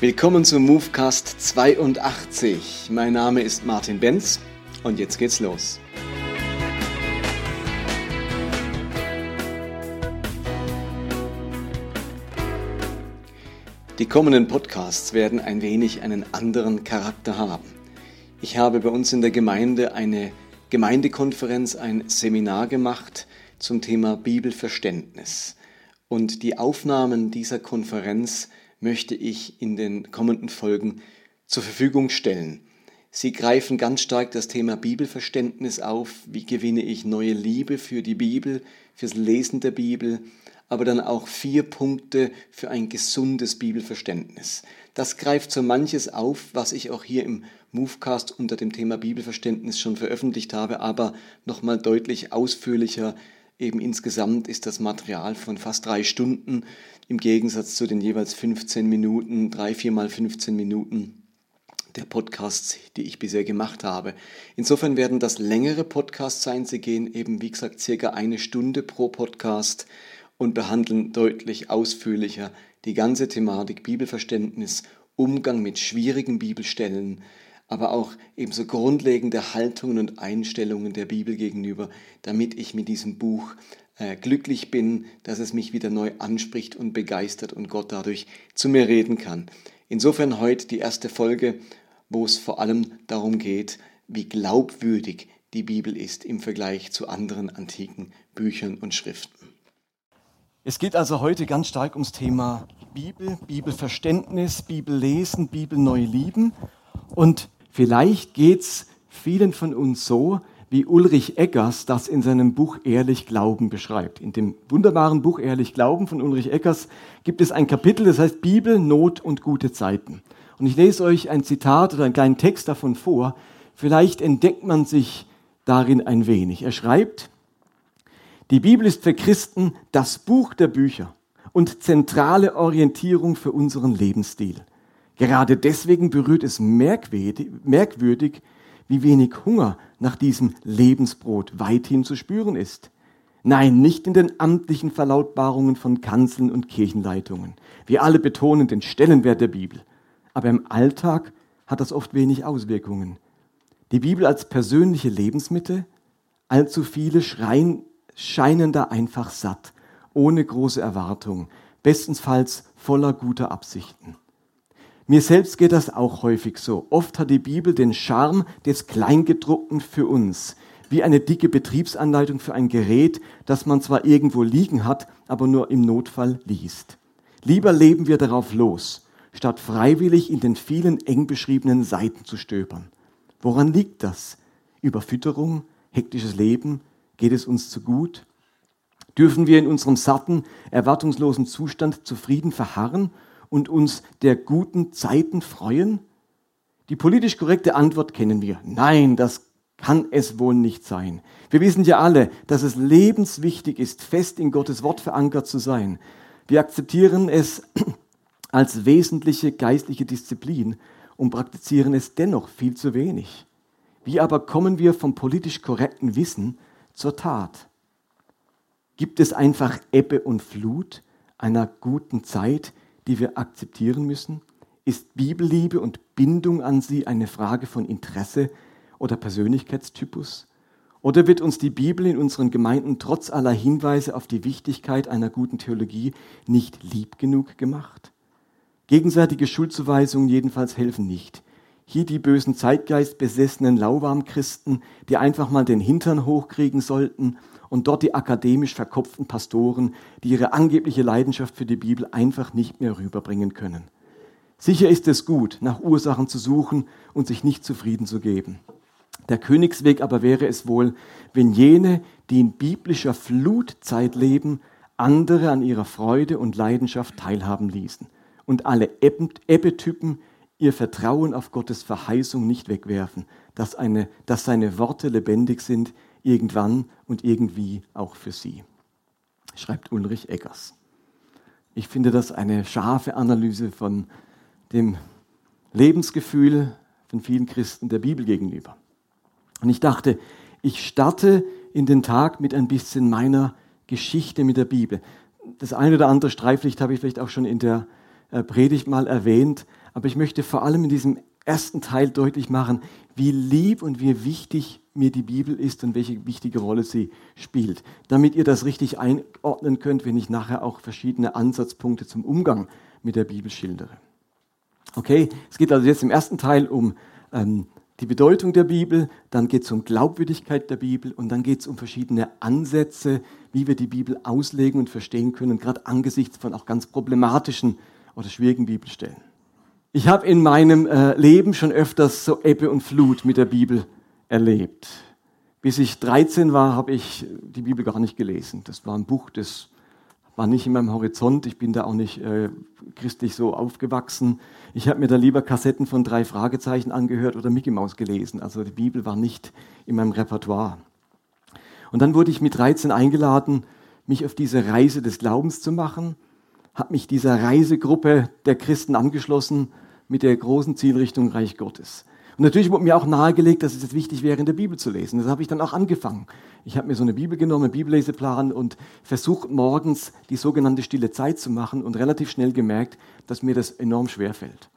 Willkommen zum Movecast 82. Mein Name ist Martin Benz und jetzt geht's los. Die kommenden Podcasts werden ein wenig einen anderen Charakter haben. Ich habe bei uns in der Gemeinde eine Gemeindekonferenz, ein Seminar gemacht zum Thema Bibelverständnis. Und die Aufnahmen dieser Konferenz möchte ich in den kommenden Folgen zur Verfügung stellen. Sie greifen ganz stark das Thema Bibelverständnis auf. Wie gewinne ich neue Liebe für die Bibel, fürs Lesen der Bibel, aber dann auch vier Punkte für ein gesundes Bibelverständnis. Das greift so manches auf, was ich auch hier im Movecast unter dem Thema Bibelverständnis schon veröffentlicht habe, aber nochmal deutlich ausführlicher. Eben insgesamt ist das Material von fast drei Stunden im Gegensatz zu den jeweils 15 Minuten, drei, viermal 15 Minuten der Podcasts, die ich bisher gemacht habe. Insofern werden das längere Podcasts sein. Sie gehen eben, wie gesagt, circa eine Stunde pro Podcast und behandeln deutlich ausführlicher die ganze Thematik Bibelverständnis, Umgang mit schwierigen Bibelstellen, aber auch ebenso grundlegende Haltungen und Einstellungen der Bibel gegenüber, damit ich mit diesem Buch glücklich bin, dass es mich wieder neu anspricht und begeistert und Gott dadurch zu mir reden kann. Insofern heute die erste Folge, wo es vor allem darum geht, wie glaubwürdig die Bibel ist im Vergleich zu anderen antiken Büchern und Schriften. Es geht also heute ganz stark ums Thema Bibel, Bibelverständnis, Bibellesen, Bibel neu lieben. Und vielleicht geht es vielen von uns so, wie Ulrich Eggers das in seinem Buch Ehrlich Glauben beschreibt. In dem wunderbaren Buch Ehrlich Glauben von Ulrich Eggers gibt es ein Kapitel, das heißt Bibel, Not und gute Zeiten. Und ich lese euch ein Zitat oder einen kleinen Text davon vor. Vielleicht entdeckt man sich darin ein wenig. Er schreibt, die Bibel ist für Christen das Buch der Bücher und zentrale Orientierung für unseren Lebensstil. Gerade deswegen berührt es merkwürdig, merkwürdig wie wenig Hunger nach diesem Lebensbrot weithin zu spüren ist. Nein, nicht in den amtlichen Verlautbarungen von Kanzeln und Kirchenleitungen. Wir alle betonen den Stellenwert der Bibel. Aber im Alltag hat das oft wenig Auswirkungen. Die Bibel als persönliche Lebensmittel, allzu viele schreien, scheinen da einfach satt, ohne große Erwartung, bestenfalls voller guter Absichten. Mir selbst geht das auch häufig so. Oft hat die Bibel den Charme des Kleingedruckten für uns, wie eine dicke Betriebsanleitung für ein Gerät, das man zwar irgendwo liegen hat, aber nur im Notfall liest. Lieber leben wir darauf los, statt freiwillig in den vielen eng beschriebenen Seiten zu stöbern. Woran liegt das? Überfütterung, hektisches Leben, geht es uns zu gut? Dürfen wir in unserem satten, erwartungslosen Zustand zufrieden verharren und uns der guten Zeiten freuen? Die politisch korrekte Antwort kennen wir. Nein, das kann es wohl nicht sein. Wir wissen ja alle, dass es lebenswichtig ist, fest in Gottes Wort verankert zu sein. Wir akzeptieren es als wesentliche geistliche Disziplin und praktizieren es dennoch viel zu wenig. Wie aber kommen wir vom politisch korrekten Wissen zur Tat? Gibt es einfach Ebbe und Flut einer guten Zeit, die wir akzeptieren müssen? Ist Bibelliebe und Bindung an sie eine Frage von Interesse oder Persönlichkeitstypus? Oder wird uns die Bibel in unseren Gemeinden trotz aller Hinweise auf die Wichtigkeit einer guten Theologie nicht lieb genug gemacht? Gegenseitige Schuldzuweisungen jedenfalls helfen nicht. Hier die bösen Zeitgeist besessenen Lauwarmchristen, die einfach mal den Hintern hochkriegen sollten und dort die akademisch verkopften Pastoren, die ihre angebliche Leidenschaft für die Bibel einfach nicht mehr rüberbringen können. Sicher ist es gut, nach Ursachen zu suchen und sich nicht zufrieden zu geben. Der Königsweg aber wäre es wohl, wenn jene, die in biblischer Flutzeit leben, andere an ihrer Freude und Leidenschaft teilhaben ließen und alle Ebbetypen ihr Vertrauen auf Gottes Verheißung nicht wegwerfen, dass, eine, dass seine Worte lebendig sind, irgendwann und irgendwie auch für sie, schreibt Ulrich Eggers. Ich finde das eine scharfe Analyse von dem Lebensgefühl von vielen Christen der Bibel gegenüber. Und ich dachte, ich starte in den Tag mit ein bisschen meiner Geschichte mit der Bibel. Das eine oder andere Streiflicht habe ich vielleicht auch schon in der äh, Predigt mal erwähnt, aber ich möchte vor allem in diesem ersten Teil deutlich machen, wie lieb und wie wichtig mir die Bibel ist und welche wichtige Rolle sie spielt, damit ihr das richtig einordnen könnt, wenn ich nachher auch verschiedene Ansatzpunkte zum Umgang mit der Bibel schildere. Okay, es geht also jetzt im ersten Teil um ähm, die Bedeutung der Bibel, dann geht es um Glaubwürdigkeit der Bibel und dann geht es um verschiedene Ansätze, wie wir die Bibel auslegen und verstehen können, gerade angesichts von auch ganz problematischen oder schwierigen Bibelstellen. Ich habe in meinem äh, Leben schon öfters so Ebbe und Flut mit der Bibel erlebt. Bis ich 13 war, habe ich die Bibel gar nicht gelesen. Das war ein Buch, das war nicht in meinem Horizont. Ich bin da auch nicht äh, christlich so aufgewachsen. Ich habe mir da lieber Kassetten von drei Fragezeichen angehört oder Mickey Mouse gelesen. Also die Bibel war nicht in meinem Repertoire. Und dann wurde ich mit 13 eingeladen, mich auf diese Reise des Glaubens zu machen, habe mich dieser Reisegruppe der Christen angeschlossen mit der großen Zielrichtung Reich Gottes. Und natürlich wurde mir auch nahegelegt, dass es jetzt wichtig wäre, in der Bibel zu lesen. Das habe ich dann auch angefangen. Ich habe mir so eine Bibel genommen, einen Bibelleseplan und versucht morgens die sogenannte stille Zeit zu machen und relativ schnell gemerkt, dass mir das enorm schwer fällt.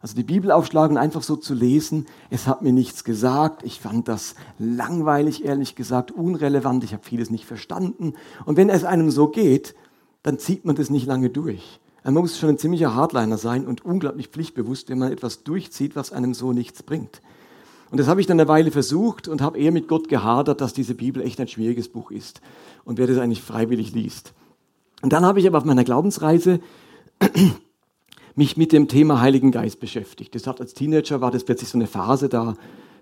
Also die Bibel aufschlagen, einfach so zu lesen, es hat mir nichts gesagt. Ich fand das langweilig, ehrlich gesagt, unrelevant. Ich habe vieles nicht verstanden. Und wenn es einem so geht, dann zieht man das nicht lange durch. Man muss schon ein ziemlicher Hardliner sein und unglaublich pflichtbewusst, wenn man etwas durchzieht, was einem so nichts bringt. Und das habe ich dann eine Weile versucht und habe eher mit Gott gehadert, dass diese Bibel echt ein schwieriges Buch ist und wer das eigentlich freiwillig liest. Und dann habe ich aber auf meiner Glaubensreise mich mit dem Thema Heiligen Geist beschäftigt. Das hat als Teenager war das plötzlich so eine Phase da,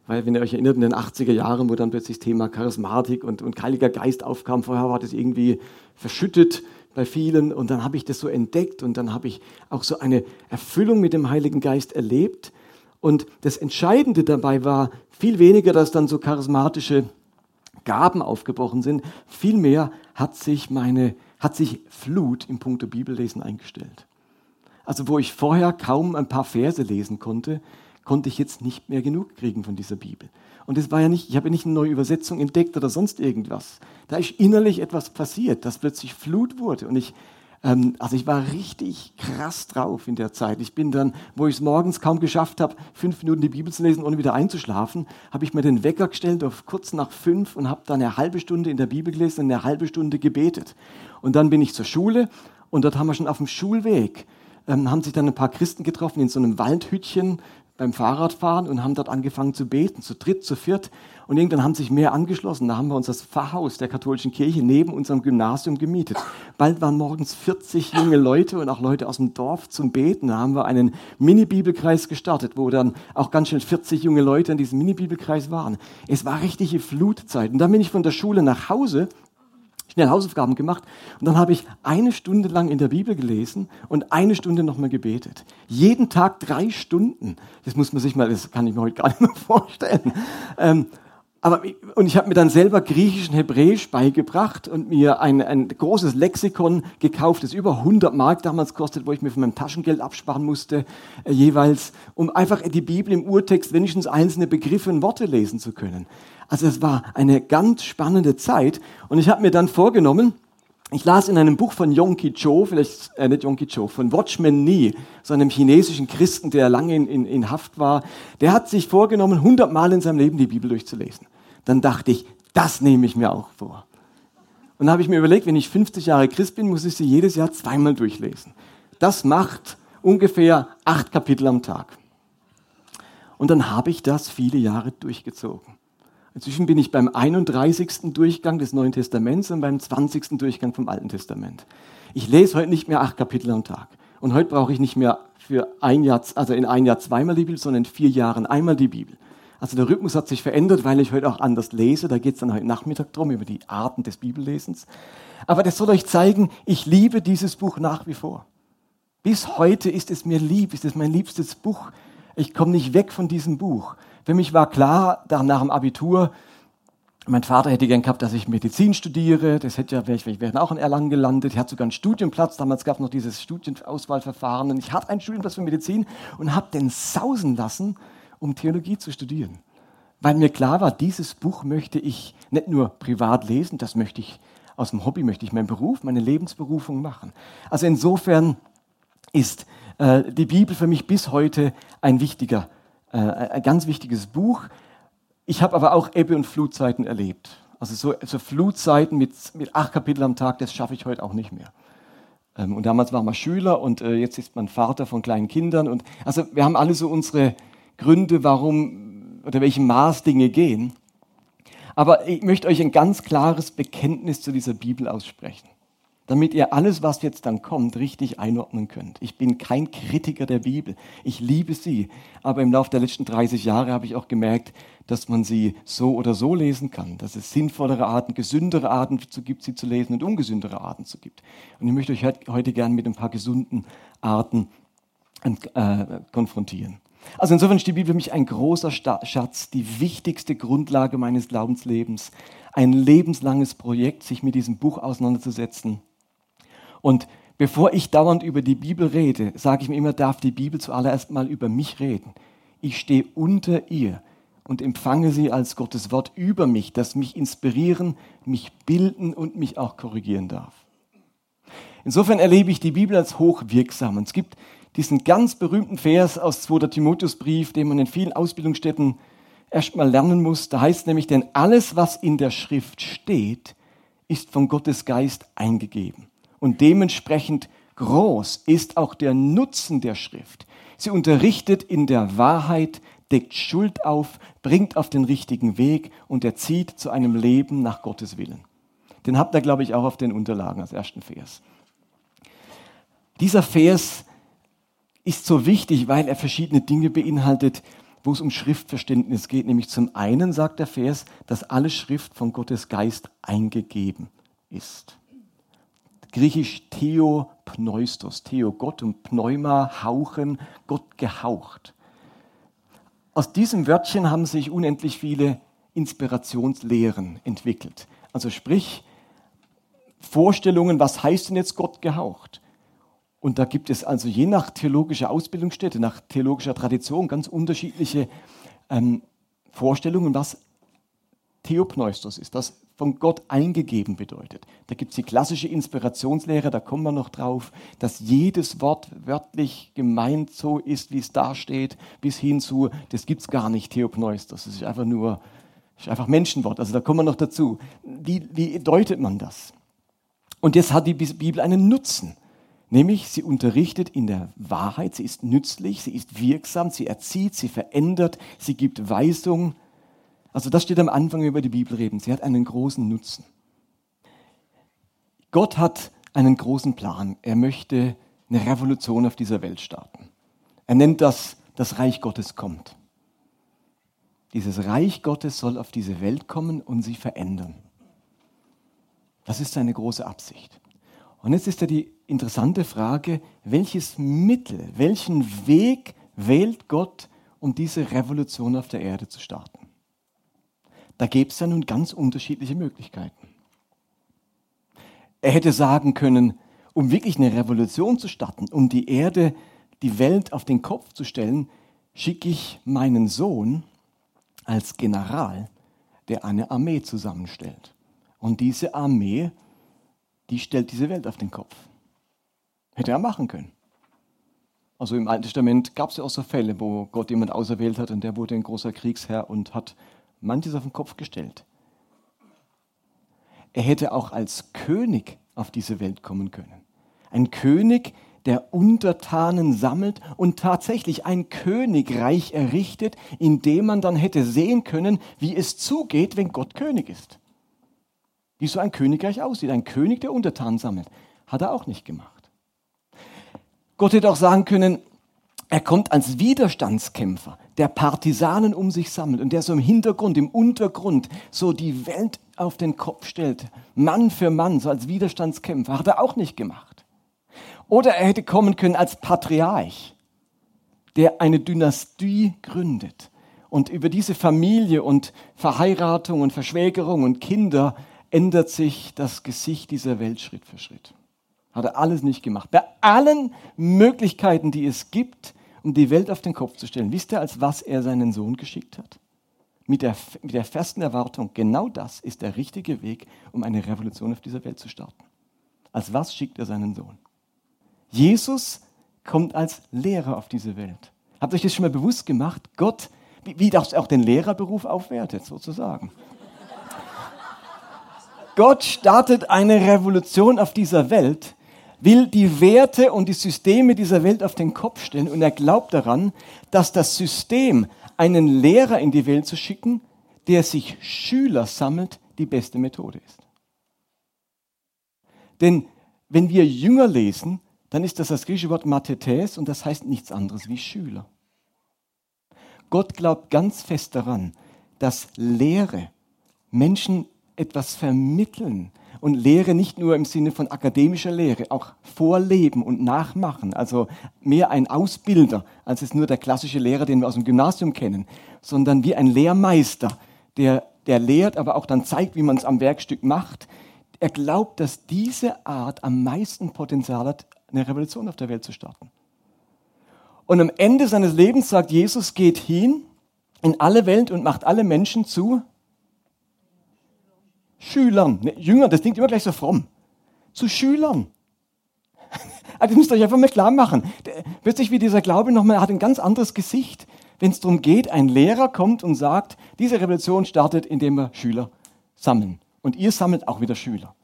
weil wenn ihr euch erinnert, in den 80er Jahren, wo dann plötzlich das Thema Charismatik und, und Heiliger Geist aufkam, vorher war das irgendwie verschüttet bei vielen und dann habe ich das so entdeckt und dann habe ich auch so eine Erfüllung mit dem Heiligen Geist erlebt. Und das Entscheidende dabei war viel weniger, dass dann so charismatische Gaben aufgebrochen sind, vielmehr hat sich meine, hat sich Flut im Punkto Bibellesen eingestellt. Also wo ich vorher kaum ein paar Verse lesen konnte, konnte ich jetzt nicht mehr genug kriegen von dieser Bibel. Und es war ja nicht, ich habe ja nicht eine neue Übersetzung entdeckt oder sonst irgendwas. Da ist innerlich etwas passiert, dass plötzlich Flut wurde. Und ich, ähm, also ich war richtig krass drauf in der Zeit. Ich bin dann, wo ich es morgens kaum geschafft habe, fünf Minuten die Bibel zu lesen, ohne wieder einzuschlafen, habe ich mir den Wecker gestellt auf kurz nach fünf und habe dann eine halbe Stunde in der Bibel gelesen und eine halbe Stunde gebetet. Und dann bin ich zur Schule und dort haben wir schon auf dem Schulweg ähm, haben sich dann ein paar Christen getroffen in so einem Waldhütchen beim Fahrradfahren und haben dort angefangen zu beten, zu dritt, zu viert. Und irgendwann haben sich mehr angeschlossen. Da haben wir uns das Pfarrhaus der katholischen Kirche neben unserem Gymnasium gemietet. Bald waren morgens 40 junge Leute und auch Leute aus dem Dorf zum Beten. Da haben wir einen Mini-Bibelkreis gestartet, wo dann auch ganz schön 40 junge Leute in diesem Mini-Bibelkreis waren. Es war richtige Flutzeit. Und dann bin ich von der Schule nach Hause schnell Hausaufgaben gemacht und dann habe ich eine Stunde lang in der Bibel gelesen und eine Stunde nochmal gebetet. Jeden Tag drei Stunden. Das muss man sich mal, das kann ich mir heute gar nicht mehr vorstellen. Ähm, aber, und ich habe mir dann selber Griechisch und Hebräisch beigebracht und mir ein, ein großes Lexikon gekauft, das über 100 Mark damals kostet, wo ich mir von meinem Taschengeld absparen musste, äh, jeweils, um einfach die Bibel im Urtext wenigstens einzelne Begriffe und Worte lesen zu können. Also es war eine ganz spannende Zeit und ich habe mir dann vorgenommen, ich las in einem Buch von Yongki Cho, vielleicht äh, nicht Yongki Cho, von Watchman Nee, so einem chinesischen Christen, der lange in, in, in Haft war, der hat sich vorgenommen, 100 Mal in seinem Leben die Bibel durchzulesen. Dann dachte ich, das nehme ich mir auch vor. Und dann habe ich mir überlegt, wenn ich 50 Jahre Christ bin, muss ich sie jedes Jahr zweimal durchlesen. Das macht ungefähr acht Kapitel am Tag. Und dann habe ich das viele Jahre durchgezogen. Inzwischen bin ich beim 31. Durchgang des Neuen Testaments und beim 20. Durchgang vom Alten Testament. Ich lese heute nicht mehr acht Kapitel am Tag. Und heute brauche ich nicht mehr für ein Jahr, also in ein Jahr zweimal die Bibel, sondern in vier Jahren einmal die Bibel. Also der Rhythmus hat sich verändert, weil ich heute auch anders lese. Da geht es dann heute Nachmittag drum, über die Arten des Bibellesens. Aber das soll euch zeigen, ich liebe dieses Buch nach wie vor. Bis heute ist es mir lieb, ist es mein liebstes Buch. Ich komme nicht weg von diesem Buch. Für mich war klar, nach dem Abitur, mein Vater hätte gern gehabt, dass ich Medizin studiere. Das hätte ja, ich wäre auch in Erlangen gelandet. Ich hatte sogar einen Studienplatz. Damals gab es noch dieses Studienauswahlverfahren. Und ich hatte einen Studienplatz für Medizin und habe den sausen lassen, um Theologie zu studieren. Weil mir klar war, dieses Buch möchte ich nicht nur privat lesen, das möchte ich aus dem Hobby, möchte ich meinen Beruf, meine Lebensberufung machen. Also insofern ist äh, die Bibel für mich bis heute ein wichtiger, äh, ein ganz wichtiges Buch. Ich habe aber auch Ebbe- und Flutzeiten erlebt. Also so, so Flutzeiten mit, mit acht Kapiteln am Tag, das schaffe ich heute auch nicht mehr. Ähm, und damals war man Schüler und äh, jetzt ist man Vater von kleinen Kindern. Und also wir haben alle so unsere Gründe, warum oder welchem Maß Dinge gehen. Aber ich möchte euch ein ganz klares Bekenntnis zu dieser Bibel aussprechen damit ihr alles, was jetzt dann kommt, richtig einordnen könnt. Ich bin kein Kritiker der Bibel. Ich liebe sie. Aber im Laufe der letzten 30 Jahre habe ich auch gemerkt, dass man sie so oder so lesen kann, dass es sinnvollere Arten, gesündere Arten zu gibt, sie zu lesen und ungesündere Arten zu gibt. Und ich möchte euch heute gerne mit ein paar gesunden Arten äh, konfrontieren. Also insofern ist die Bibel für mich ein großer Schatz, die wichtigste Grundlage meines Glaubenslebens, ein lebenslanges Projekt, sich mit diesem Buch auseinanderzusetzen und bevor ich dauernd über die Bibel rede, sage ich mir immer, darf die Bibel zuallererst mal über mich reden. Ich stehe unter ihr und empfange sie als Gottes Wort über mich, das mich inspirieren, mich bilden und mich auch korrigieren darf. Insofern erlebe ich die Bibel als hochwirksam. Und es gibt diesen ganz berühmten Vers aus 2. Timotheusbrief, den man in vielen Ausbildungsstätten erstmal lernen muss. Da heißt nämlich, denn alles, was in der Schrift steht, ist von Gottes Geist eingegeben und dementsprechend groß ist auch der Nutzen der Schrift. Sie unterrichtet in der Wahrheit, deckt Schuld auf, bringt auf den richtigen Weg und erzieht zu einem Leben nach Gottes Willen. Den habt ihr, glaube ich, auch auf den Unterlagen als ersten Vers. Dieser Vers ist so wichtig, weil er verschiedene Dinge beinhaltet, wo es um Schriftverständnis geht. Nämlich zum einen sagt der Vers, dass alle Schrift von Gottes Geist eingegeben ist griechisch Theopneustos, Theo Gott und Pneuma hauchen, Gott gehaucht. Aus diesem Wörtchen haben sich unendlich viele Inspirationslehren entwickelt. Also sprich Vorstellungen, was heißt denn jetzt Gott gehaucht? Und da gibt es also je nach theologischer Ausbildungsstätte, nach theologischer Tradition ganz unterschiedliche ähm, Vorstellungen, was Theopneustos ist, das von Gott eingegeben bedeutet. Da gibt es die klassische Inspirationslehre, da kommen wir noch drauf, dass jedes Wort wörtlich gemeint so ist, wie es da steht, bis hin zu, das gibt es gar nicht, Theopneustos, das ist einfach nur, ist einfach Menschenwort, also da kommen wir noch dazu. Wie, wie deutet man das? Und jetzt hat die Bibel einen Nutzen. Nämlich, sie unterrichtet in der Wahrheit, sie ist nützlich, sie ist wirksam, sie erzieht, sie verändert, sie gibt Weisung, also das steht am Anfang, wenn wir über die Bibel reden. Sie hat einen großen Nutzen. Gott hat einen großen Plan. Er möchte eine Revolution auf dieser Welt starten. Er nennt das, das Reich Gottes kommt. Dieses Reich Gottes soll auf diese Welt kommen und sie verändern. Das ist seine große Absicht. Und jetzt ist ja die interessante Frage, welches Mittel, welchen Weg wählt Gott, um diese Revolution auf der Erde zu starten? Da gäbe es ja nun ganz unterschiedliche Möglichkeiten. Er hätte sagen können, um wirklich eine Revolution zu starten, um die Erde, die Welt auf den Kopf zu stellen, schicke ich meinen Sohn als General, der eine Armee zusammenstellt. Und diese Armee, die stellt diese Welt auf den Kopf. Hätte er machen können. Also im Alten Testament gab es ja auch so Fälle, wo Gott jemand auserwählt hat und der wurde ein großer Kriegsherr und hat manches auf den Kopf gestellt. Er hätte auch als König auf diese Welt kommen können. Ein König, der Untertanen sammelt und tatsächlich ein Königreich errichtet, in dem man dann hätte sehen können, wie es zugeht, wenn Gott König ist. Wie so ein Königreich aussieht. Ein König, der Untertanen sammelt. Hat er auch nicht gemacht. Gott hätte auch sagen können, er kommt als Widerstandskämpfer, der Partisanen um sich sammelt und der so im Hintergrund, im Untergrund so die Welt auf den Kopf stellt, Mann für Mann, so als Widerstandskämpfer, hat er auch nicht gemacht. Oder er hätte kommen können als Patriarch, der eine Dynastie gründet und über diese Familie und Verheiratung und Verschwägerung und Kinder ändert sich das Gesicht dieser Welt Schritt für Schritt. Hat er alles nicht gemacht. Bei allen Möglichkeiten, die es gibt, um die Welt auf den Kopf zu stellen. Wisst ihr, als was er seinen Sohn geschickt hat? Mit der, mit der festen Erwartung, genau das ist der richtige Weg, um eine Revolution auf dieser Welt zu starten. Als was schickt er seinen Sohn? Jesus kommt als Lehrer auf diese Welt. Habt ihr euch das schon mal bewusst gemacht? Gott, wie, wie das auch den Lehrerberuf aufwertet, sozusagen. Gott startet eine Revolution auf dieser Welt, will die Werte und die Systeme dieser Welt auf den Kopf stellen und er glaubt daran, dass das System, einen Lehrer in die Welt zu schicken, der sich Schüler sammelt, die beste Methode ist. Denn wenn wir Jünger lesen, dann ist das das griechische Wort Mathetes und das heißt nichts anderes wie Schüler. Gott glaubt ganz fest daran, dass Lehre Menschen etwas vermitteln und Lehre nicht nur im Sinne von akademischer Lehre, auch vorleben und nachmachen, also mehr ein Ausbilder, als es nur der klassische Lehrer, den wir aus dem Gymnasium kennen, sondern wie ein Lehrmeister, der, der lehrt, aber auch dann zeigt, wie man es am Werkstück macht. Er glaubt, dass diese Art am meisten Potenzial hat, eine Revolution auf der Welt zu starten. Und am Ende seines Lebens sagt Jesus, geht hin in alle Welt und macht alle Menschen zu Schülern. Ne, Jünger, das klingt immer gleich so fromm. Zu Schülern. Also das müsst ihr euch einfach mal klar machen. Plötzlich wie dieser Glaube nochmal hat ein ganz anderes Gesicht, wenn es darum geht, ein Lehrer kommt und sagt, diese Revolution startet, indem wir Schüler sammeln. Und ihr sammelt auch wieder Schüler.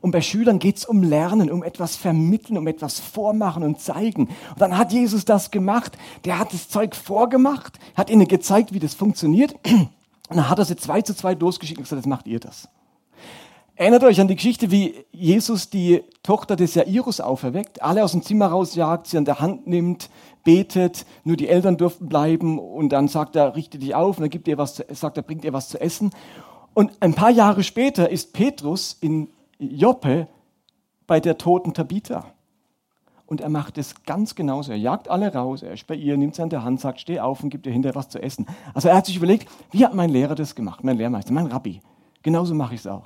Und bei Schülern geht es um Lernen, um etwas vermitteln, um etwas vormachen und zeigen. Und dann hat Jesus das gemacht. Der hat das Zeug vorgemacht, hat ihnen gezeigt, wie das funktioniert. Und dann hat er sie zwei zu zwei losgeschickt und gesagt, jetzt macht ihr das. Erinnert euch an die Geschichte, wie Jesus die Tochter des Jairus auferweckt, alle aus dem Zimmer rausjagt, sie an der Hand nimmt, betet, nur die Eltern dürften bleiben und dann sagt er, richte dich auf und dann gibt ihr was, sagt er, bringt ihr was zu essen. Und ein paar Jahre später ist Petrus in Joppe bei der toten Tabitha. Und er macht es ganz genauso. Er jagt alle raus, er ist bei ihr, nimmt sie an der Hand, sagt, steh auf und gibt ihr hinterher was zu essen. Also er hat sich überlegt, wie hat mein Lehrer das gemacht, mein Lehrmeister, mein Rabbi. Genauso mache ich es auch.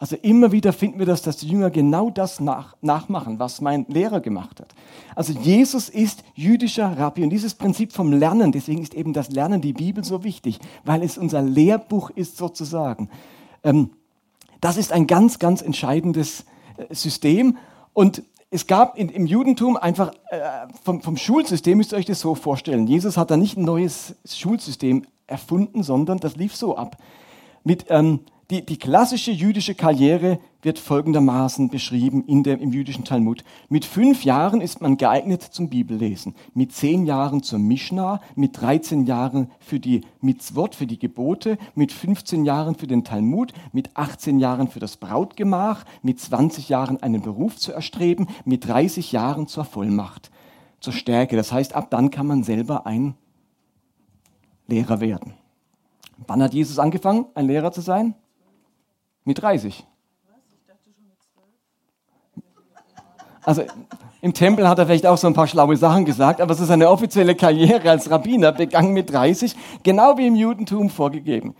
Also immer wieder finden wir das, dass die Jünger genau das nach, nachmachen, was mein Lehrer gemacht hat. Also Jesus ist jüdischer Rabbi und dieses Prinzip vom Lernen, deswegen ist eben das Lernen die Bibel so wichtig, weil es unser Lehrbuch ist sozusagen. Ähm, das ist ein ganz, ganz entscheidendes äh, System und es gab in, im Judentum einfach äh, vom, vom Schulsystem, müsst ihr euch das so vorstellen. Jesus hat da nicht ein neues Schulsystem erfunden, sondern das lief so ab. Mit ähm, die, die klassische jüdische Karriere wird folgendermaßen beschrieben in der, im jüdischen Talmud. Mit fünf Jahren ist man geeignet zum Bibellesen, mit zehn Jahren zur Mishnah, mit 13 Jahren für die Mitzvot, für die Gebote, mit 15 Jahren für den Talmud, mit 18 Jahren für das Brautgemach, mit 20 Jahren einen Beruf zu erstreben, mit 30 Jahren zur Vollmacht, zur Stärke. Das heißt, ab dann kann man selber ein Lehrer werden. Wann hat Jesus angefangen, ein Lehrer zu sein? Mit 30. Also im Tempel hat er vielleicht auch so ein paar schlaue Sachen gesagt, aber es ist eine offizielle Karriere als Rabbiner, begangen mit 30, genau wie im Judentum vorgegeben.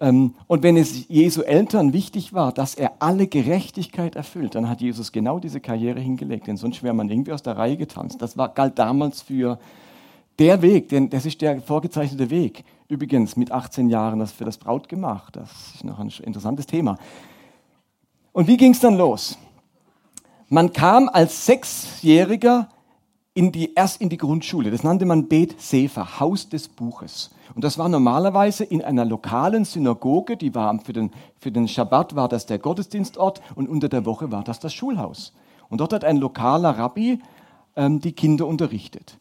Ähm, und wenn es Jesu Eltern wichtig war, dass er alle Gerechtigkeit erfüllt, dann hat Jesus genau diese Karriere hingelegt, denn sonst wäre man irgendwie aus der Reihe getanzt. Das war, galt damals für der Weg, denn das ist der vorgezeichnete Weg. Übrigens mit 18 Jahren das für das Brautgemach. Das ist noch ein interessantes Thema. Und wie ging es dann los? Man kam als Sechsjähriger in die, erst in die Grundschule. Das nannte man Bet Sefer, Haus des Buches. Und das war normalerweise in einer lokalen Synagoge, die war für den, für den Schabbat war das der Gottesdienstort und unter der Woche war das das Schulhaus. Und dort hat ein lokaler Rabbi ähm, die Kinder unterrichtet.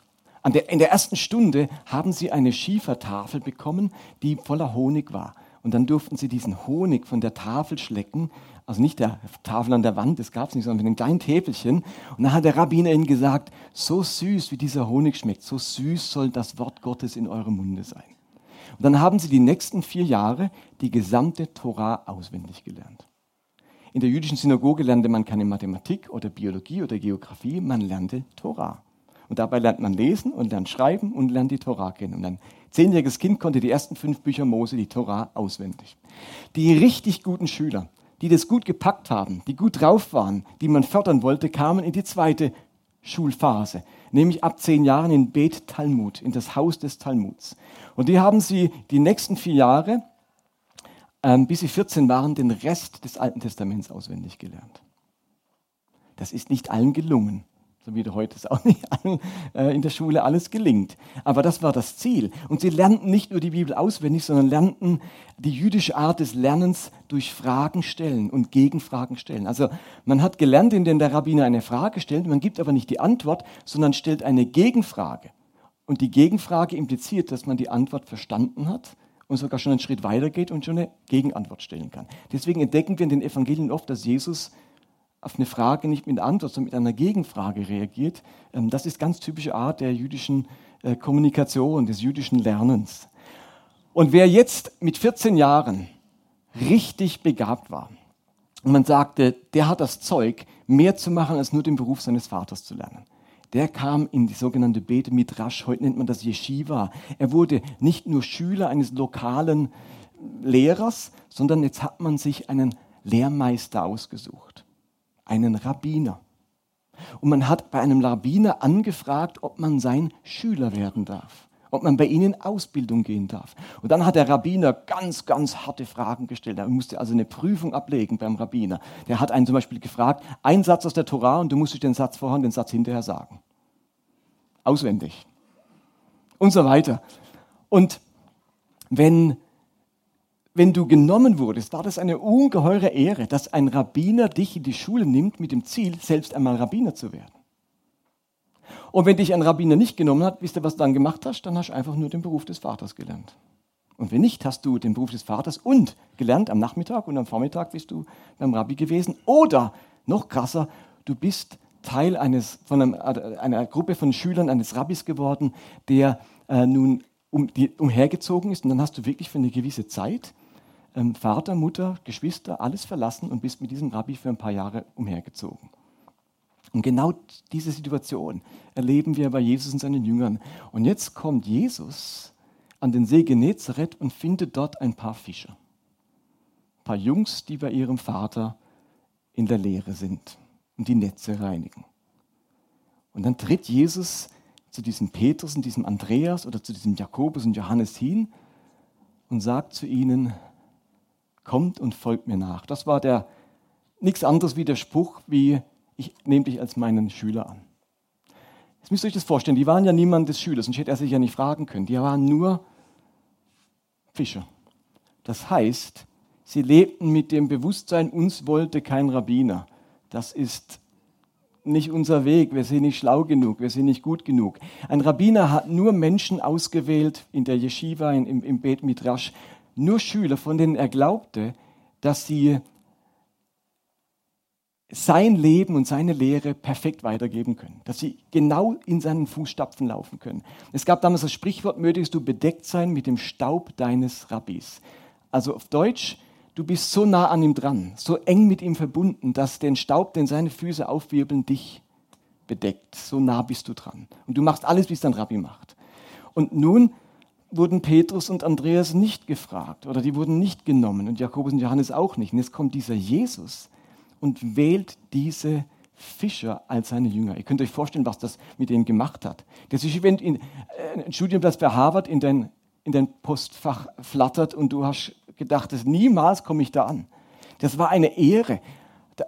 Der, in der ersten Stunde haben sie eine Schiefertafel bekommen, die voller Honig war. Und dann durften sie diesen Honig von der Tafel schlecken, also nicht der Tafel an der Wand, das gab es nicht, sondern mit einem kleinen Täfelchen. Und dann hat der Rabbiner ihnen gesagt, so süß wie dieser Honig schmeckt, so süß soll das Wort Gottes in eurem Munde sein. Und dann haben sie die nächsten vier Jahre die gesamte Torah auswendig gelernt. In der jüdischen Synagoge lernte man keine Mathematik oder Biologie oder Geografie, man lernte Torah. Und dabei lernt man lesen und lernt schreiben und lernt die Torah kennen. Und ein zehnjähriges Kind konnte die ersten fünf Bücher Mose, die Torah, auswendig. Die richtig guten Schüler, die das gut gepackt haben, die gut drauf waren, die man fördern wollte, kamen in die zweite Schulphase, nämlich ab zehn Jahren in Bet Talmud, in das Haus des Talmuds. Und die haben sie die nächsten vier Jahre, ähm, bis sie 14 waren, den Rest des Alten Testaments auswendig gelernt. Das ist nicht allen gelungen. So wie heute es auch nicht allen äh, in der Schule alles gelingt. Aber das war das Ziel. Und sie lernten nicht nur die Bibel auswendig, sondern lernten die jüdische Art des Lernens durch Fragen stellen und Gegenfragen stellen. Also man hat gelernt, indem der Rabbiner eine Frage stellt, man gibt aber nicht die Antwort, sondern stellt eine Gegenfrage. Und die Gegenfrage impliziert, dass man die Antwort verstanden hat und sogar schon einen Schritt weitergeht und schon eine Gegenantwort stellen kann. Deswegen entdecken wir in den Evangelien oft, dass Jesus auf eine Frage nicht mit Antwort, sondern mit einer Gegenfrage reagiert. Ähm, das ist ganz typische Art der jüdischen äh, Kommunikation, des jüdischen Lernens. Und wer jetzt mit 14 Jahren richtig begabt war und man sagte, der hat das Zeug, mehr zu machen, als nur den Beruf seines Vaters zu lernen. Der kam in die sogenannte Bete Midrash, heute nennt man das Yeshiva. Er wurde nicht nur Schüler eines lokalen Lehrers, sondern jetzt hat man sich einen Lehrmeister ausgesucht einen Rabbiner. Und man hat bei einem Rabbiner angefragt, ob man sein Schüler werden darf, ob man bei ihnen in Ausbildung gehen darf. Und dann hat der Rabbiner ganz, ganz harte Fragen gestellt. Er musste also eine Prüfung ablegen beim Rabbiner. Der hat einen zum Beispiel gefragt, ein Satz aus der Torah und du musst den Satz vorher und den Satz hinterher sagen. Auswendig. Und so weiter. Und wenn wenn du genommen wurdest, war das eine ungeheure Ehre, dass ein Rabbiner dich in die Schule nimmt mit dem Ziel, selbst einmal Rabbiner zu werden. Und wenn dich ein Rabbiner nicht genommen hat, wisst ihr, was du dann gemacht hast? Dann hast du einfach nur den Beruf des Vaters gelernt. Und wenn nicht, hast du den Beruf des Vaters und gelernt am Nachmittag und am Vormittag bist du beim Rabbi gewesen. Oder noch krasser, du bist Teil eines, von einem, einer Gruppe von Schülern eines Rabbis geworden, der äh, nun um, die, umhergezogen ist. Und dann hast du wirklich für eine gewisse Zeit ähm, Vater, Mutter, Geschwister, alles verlassen und bist mit diesem Rabbi für ein paar Jahre umhergezogen. Und genau diese Situation erleben wir bei Jesus und seinen Jüngern. Und jetzt kommt Jesus an den See Genezareth und findet dort ein paar Fischer. Ein paar Jungs, die bei ihrem Vater in der Lehre sind und die Netze reinigen. Und dann tritt Jesus zu diesem Petrus und diesem Andreas oder zu diesem Jakobus und Johannes hin und sagt zu ihnen, kommt und folgt mir nach. Das war der nichts anderes wie der Spruch, wie ich nehme dich als meinen Schüler an. Jetzt müsst ihr euch das vorstellen, die waren ja niemand des Schülers, sonst hätte er sich ja nicht fragen können. Die waren nur Fischer. Das heißt, sie lebten mit dem Bewusstsein, uns wollte kein Rabbiner. Das ist nicht unser Weg, wir sind nicht schlau genug, wir sind nicht gut genug. Ein Rabbiner hat nur Menschen ausgewählt in der Yeshiva, im, im Bet Midrash, nur Schüler, von denen er glaubte, dass sie sein Leben und seine Lehre perfekt weitergeben können, dass sie genau in seinen Fußstapfen laufen können. Es gab damals das Sprichwort, mögest du bedeckt sein mit dem Staub deines Rabbis. Also auf Deutsch, du bist so nah an ihm dran, so eng mit ihm verbunden, dass den Staub, den seine Füße aufwirbeln, dich bedeckt. So nah bist du dran. Und du machst alles, wie es dein Rabbi macht. Und nun wurden Petrus und Andreas nicht gefragt oder die wurden nicht genommen und Jakobus und Johannes auch nicht. Und jetzt kommt dieser Jesus und wählt diese Fischer als seine Jünger. Ihr könnt euch vorstellen, was das mit ihnen gemacht hat. Das ist, wenn äh, ein Studienplatz bei Harvard in dein, in dein Postfach flattert und du hast gedacht, dass niemals komme ich da an. Das war eine Ehre.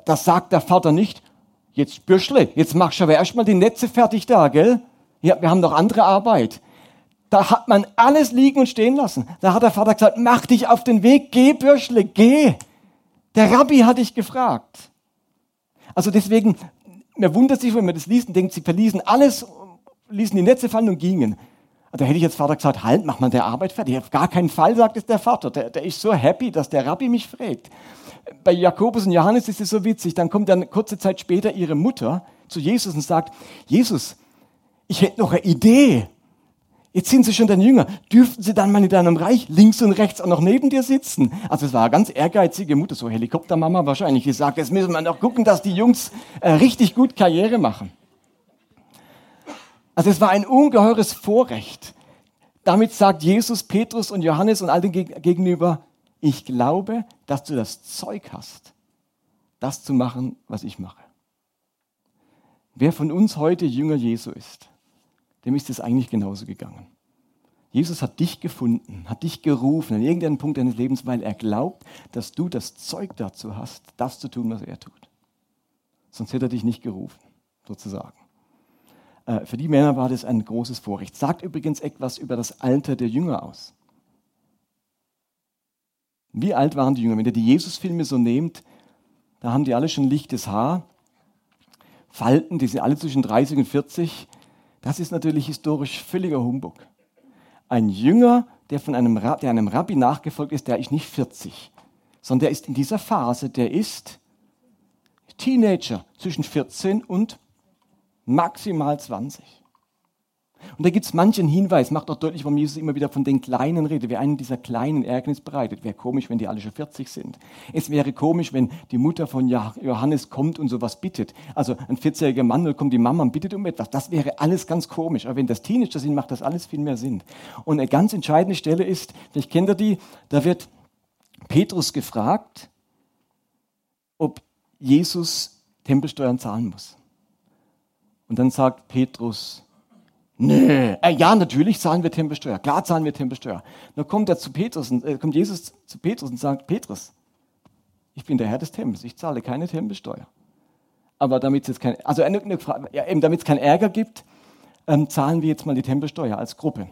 Das sagt der Vater nicht, jetzt Bürschle, jetzt machst du aber erstmal die Netze fertig da, gell? Ja, wir haben noch andere Arbeit. Da hat man alles liegen und stehen lassen. Da hat der Vater gesagt, mach dich auf den Weg, geh Bürschle, geh. Der Rabbi hat dich gefragt. Also deswegen, mir wundert sich, wenn man das liest und denkt, sie verließen alles, ließen die Netze fallen und gingen. Da hätte ich jetzt Vater gesagt, halt, mach mal der Arbeit fertig. Auf gar keinen Fall, sagt es der Vater. Der, der ist so happy, dass der Rabbi mich fragt. Bei Jakobus und Johannes ist es so witzig. Dann kommt dann kurze Zeit später ihre Mutter zu Jesus und sagt, Jesus, ich hätte noch eine Idee. Jetzt sind sie schon dein Jünger. Dürften sie dann mal in deinem Reich links und rechts auch noch neben dir sitzen? Also es war eine ganz ehrgeizige Mutter, so Helikoptermama wahrscheinlich, die sagt, jetzt müssen wir noch gucken, dass die Jungs äh, richtig gut Karriere machen. Also es war ein ungeheures Vorrecht. Damit sagt Jesus, Petrus und Johannes und all den gegenüber, ich glaube, dass du das Zeug hast, das zu machen, was ich mache. Wer von uns heute Jünger Jesu ist, dem ist es eigentlich genauso gegangen. Jesus hat dich gefunden, hat dich gerufen an irgendeinem Punkt deines Lebens, weil er glaubt, dass du das Zeug dazu hast, das zu tun, was er tut. Sonst hätte er dich nicht gerufen, sozusagen. Äh, für die Männer war das ein großes Vorrecht. Sagt übrigens etwas über das Alter der Jünger aus. Wie alt waren die Jünger? Wenn ihr die Jesus-Filme so nehmt, da haben die alle schon lichtes Haar, Falten, die sind alle zwischen 30 und 40. Das ist natürlich historisch völliger Humbug. Ein Jünger, der, von einem, der einem Rabbi nachgefolgt ist, der ist nicht 40, sondern der ist in dieser Phase, der ist Teenager zwischen 14 und maximal 20. Und da gibt es manchen Hinweis, macht auch deutlich, warum Jesus immer wieder von den Kleinen redet. Wer einen dieser kleinen Ärgernis bereitet, wäre komisch, wenn die alle schon 40 sind. Es wäre komisch, wenn die Mutter von Johannes kommt und sowas bittet. Also ein 40-jähriger Mann, da kommt die Mama und bittet um etwas. Das wäre alles ganz komisch. Aber wenn das Teenager sind, macht das alles viel mehr Sinn. Und eine ganz entscheidende Stelle ist, vielleicht kennt ihr die, da wird Petrus gefragt, ob Jesus Tempelsteuern zahlen muss. Und dann sagt Petrus, Nee, äh, ja, natürlich zahlen wir Tempelsteuer. Klar zahlen wir Tempelsteuer. Dann kommt er zu Petrus und, äh, kommt Jesus zu Petrus und sagt: Petrus, ich bin der Herr des Tempels, ich zahle keine Tempelsteuer. Aber damit es jetzt kein, also eine, eine Frage, ja, eben damit es keinen Ärger gibt, ähm, zahlen wir jetzt mal die Tempelsteuer als Gruppe.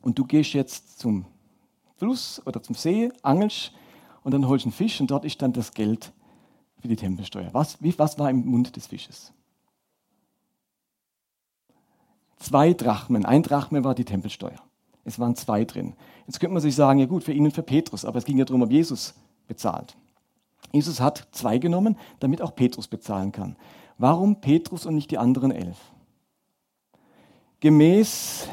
Und du gehst jetzt zum Fluss oder zum See, angelst und dann holst einen Fisch und dort ist dann das Geld für die Tempelsteuer. Was, wie, was war im Mund des Fisches? Zwei Drachmen. Ein Drachme war die Tempelsteuer. Es waren zwei drin. Jetzt könnte man sich sagen, ja gut, für ihn und für Petrus, aber es ging ja darum, ob Jesus bezahlt. Jesus hat zwei genommen, damit auch Petrus bezahlen kann. Warum Petrus und nicht die anderen elf? Gemäß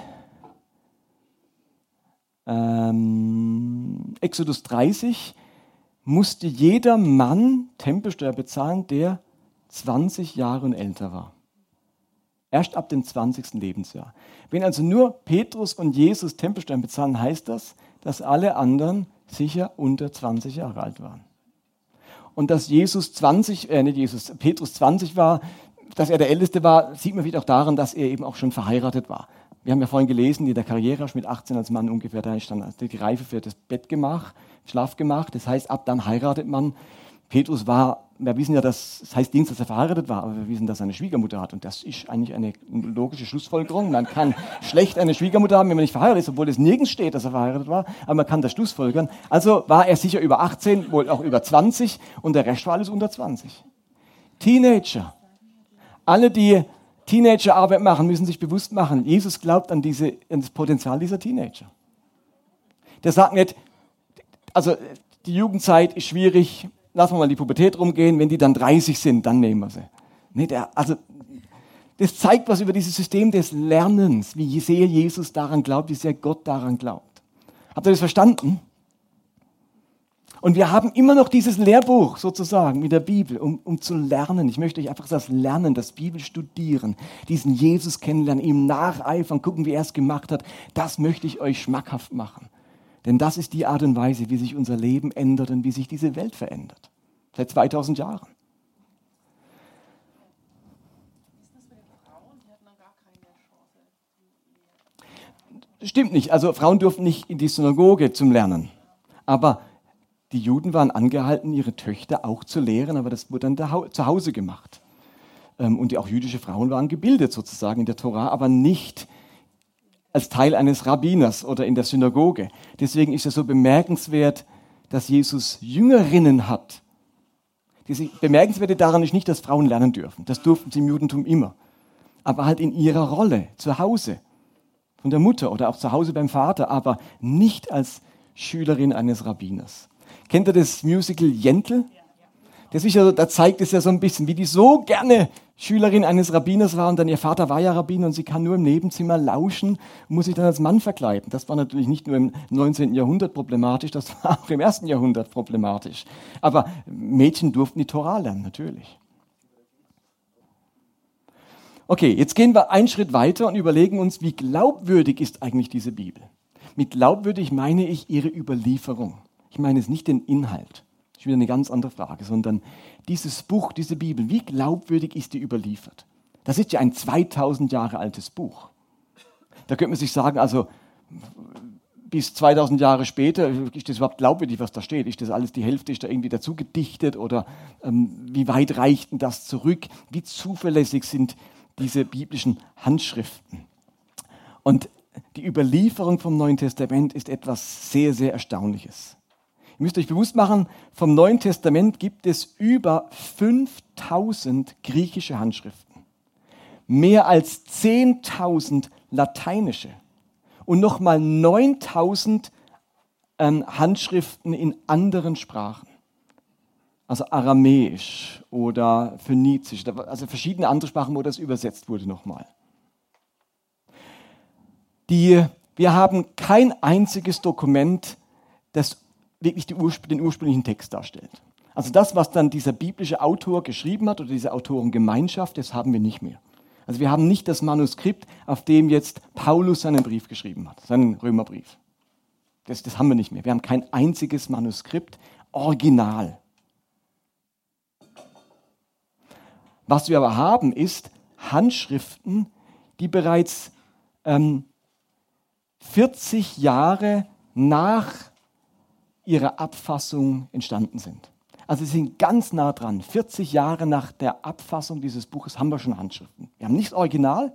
ähm, Exodus 30 musste jeder Mann Tempelsteuer bezahlen, der 20 Jahre und älter war. Erst ab dem 20. Lebensjahr. Wenn also nur Petrus und Jesus Tempelsteuern bezahlen, heißt das, dass alle anderen sicher unter 20 Jahre alt waren. Und dass Jesus 20, äh nicht Jesus, Petrus 20 war, dass er der Älteste war, sieht man wieder auch daran, dass er eben auch schon verheiratet war. Wir haben ja vorhin gelesen, in der Karriere mit 18 als Mann ungefähr, da ist dann die Reife für das Bettgemach, Schlafgemach. Das heißt, ab dann heiratet man. Petrus war, wir wissen ja, dass, das heißt Dienst, dass er verheiratet war, aber wir wissen, dass er eine Schwiegermutter hat. Und das ist eigentlich eine logische Schlussfolgerung. Man kann schlecht eine Schwiegermutter haben, wenn man nicht verheiratet ist, obwohl es nirgends steht, dass er verheiratet war. Aber man kann das schlussfolgern. Also war er sicher über 18, wohl auch über 20 und der Rest war alles unter 20. Teenager. Alle, die Teenagerarbeit machen, müssen sich bewusst machen, Jesus glaubt an, diese, an das Potenzial dieser Teenager. Der sagt nicht, also die Jugendzeit ist schwierig, lassen wir mal die Pubertät rumgehen, wenn die dann 30 sind, dann nehmen wir sie. Nee, der, also, das zeigt was über dieses System des Lernens, wie sehr Jesus daran glaubt, wie sehr Gott daran glaubt. Habt ihr das verstanden? Und wir haben immer noch dieses Lehrbuch sozusagen mit der Bibel, um, um zu lernen. Ich möchte euch einfach das Lernen, das Bibel studieren, diesen Jesus kennenlernen, ihm nacheifern, gucken, wie er es gemacht hat. Das möchte ich euch schmackhaft machen. Denn das ist die Art und Weise, wie sich unser Leben ändert und wie sich diese Welt verändert. Seit 2000 Jahren. Stimmt nicht. Also Frauen durften nicht in die Synagoge zum Lernen. Aber die Juden waren angehalten, ihre Töchter auch zu lehren, aber das wurde dann zu Hause gemacht. Ähm, und auch jüdische Frauen waren gebildet sozusagen in der Tora, aber nicht als Teil eines Rabbiners oder in der Synagoge. Deswegen ist es so bemerkenswert, dass Jesus Jüngerinnen hat. Das Bemerkenswerte daran ist nicht, dass Frauen lernen dürfen. Das durften sie im Judentum immer. Aber halt in ihrer Rolle, zu Hause, von der Mutter oder auch zu Hause beim Vater, aber nicht als Schülerin eines Rabbiners. Kennt ihr das Musical Jentl? Das ist ja, da zeigt es ja so ein bisschen, wie die so gerne Schülerin eines Rabbiners war und dann ihr Vater war ja Rabbiner und sie kann nur im Nebenzimmer lauschen, muss sich dann als Mann verkleiden. Das war natürlich nicht nur im 19. Jahrhundert problematisch, das war auch im ersten Jahrhundert problematisch. Aber Mädchen durften die Torah lernen, natürlich. Okay, jetzt gehen wir einen Schritt weiter und überlegen uns, wie glaubwürdig ist eigentlich diese Bibel? Mit glaubwürdig meine ich ihre Überlieferung. Ich meine es nicht den Inhalt ist wieder eine ganz andere Frage, sondern dieses Buch, diese Bibel, wie glaubwürdig ist die überliefert? Das ist ja ein 2000 Jahre altes Buch. Da könnte man sich sagen, also bis 2000 Jahre später, ist das überhaupt glaubwürdig, was da steht? Ist das alles die Hälfte, ist da irgendwie dazu gedichtet oder ähm, wie weit reicht denn das zurück? Wie zuverlässig sind diese biblischen Handschriften. Und die Überlieferung vom Neuen Testament ist etwas sehr, sehr Erstaunliches. Ihr müsst euch bewusst machen, vom Neuen Testament gibt es über 5000 griechische Handschriften, mehr als 10.000 lateinische und nochmal 9000 ähm, Handschriften in anderen Sprachen. Also Aramäisch oder Phönizisch, also verschiedene andere Sprachen, wo das übersetzt wurde nochmal. Die, wir haben kein einziges Dokument, das wirklich Urspr den ursprünglichen Text darstellt. Also das, was dann dieser biblische Autor geschrieben hat oder diese Autorengemeinschaft, das haben wir nicht mehr. Also wir haben nicht das Manuskript, auf dem jetzt Paulus seinen Brief geschrieben hat, seinen Römerbrief. Das, das haben wir nicht mehr. Wir haben kein einziges Manuskript, original. Was wir aber haben, ist Handschriften, die bereits ähm, 40 Jahre nach ihrer Abfassung entstanden sind. Also sie sind ganz nah dran. 40 Jahre nach der Abfassung dieses Buches haben wir schon Handschriften. Wir haben nicht das Original,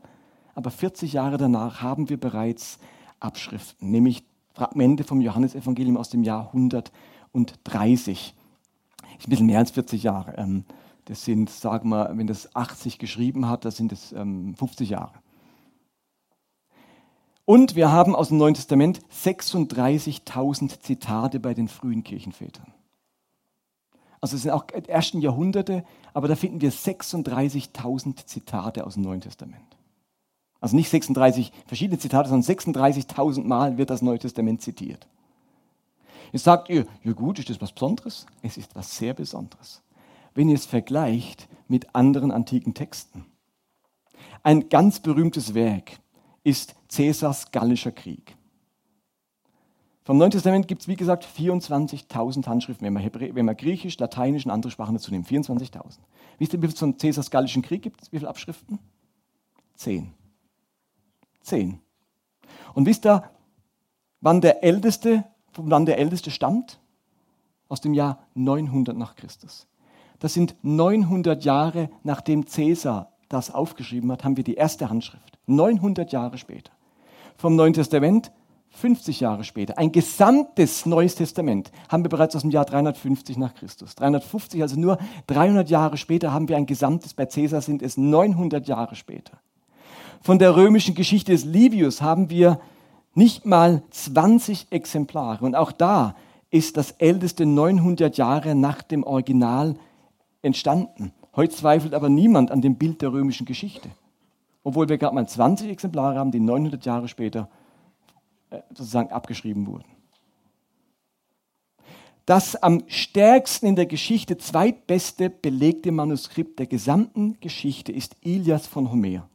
aber 40 Jahre danach haben wir bereits Abschriften, nämlich Fragmente vom Johannesevangelium aus dem Jahr 130. Ist ein bisschen mehr als 40 Jahre. Ähm, das sind, sagen wir, wenn das 80 geschrieben hat, das sind es 50 ähm, Jahre. Und wir haben aus dem Neuen Testament 36.000 Zitate bei den frühen Kirchenvätern. Also es sind auch die ersten Jahrhunderte, aber da finden wir 36.000 Zitate aus dem Neuen Testament. Also nicht 36 verschiedene Zitate, sondern 36.000 Mal wird das Neue Testament zitiert. Jetzt sagt ihr, ja gut, ist das was Besonderes? Es ist was sehr Besonderes. Wenn ihr es vergleicht mit anderen antiken Texten. Ein ganz berühmtes Werk, ist Cäsars gallischer Krieg. Vom Neuen Testament gibt es, wie gesagt, 24.000 Handschriften, wenn man, Hebräisch, wenn man Griechisch, Lateinisch und andere Sprachen dazu nimmt. 24.000. Wisst ihr, wie viel es von Cäsars gallischen Krieg gibt? Wie viele Abschriften? Zehn. Zehn. Und wisst ihr, wann der Älteste, von wann der Älteste stammt? Aus dem Jahr 900 nach Christus. Das sind 900 Jahre, nachdem Cäsar das aufgeschrieben hat, haben wir die erste Handschrift. 900 Jahre später. Vom Neuen Testament 50 Jahre später. Ein gesamtes Neues Testament haben wir bereits aus dem Jahr 350 nach Christus. 350, also nur 300 Jahre später haben wir ein gesamtes, bei Caesar sind es 900 Jahre später. Von der römischen Geschichte des Livius haben wir nicht mal 20 Exemplare. Und auch da ist das älteste 900 Jahre nach dem Original entstanden. Heute zweifelt aber niemand an dem Bild der römischen Geschichte obwohl wir gerade mal 20 Exemplare haben, die 900 Jahre später äh, sozusagen abgeschrieben wurden. Das am stärksten in der Geschichte zweitbeste belegte Manuskript der gesamten Geschichte ist Ilias von Homer.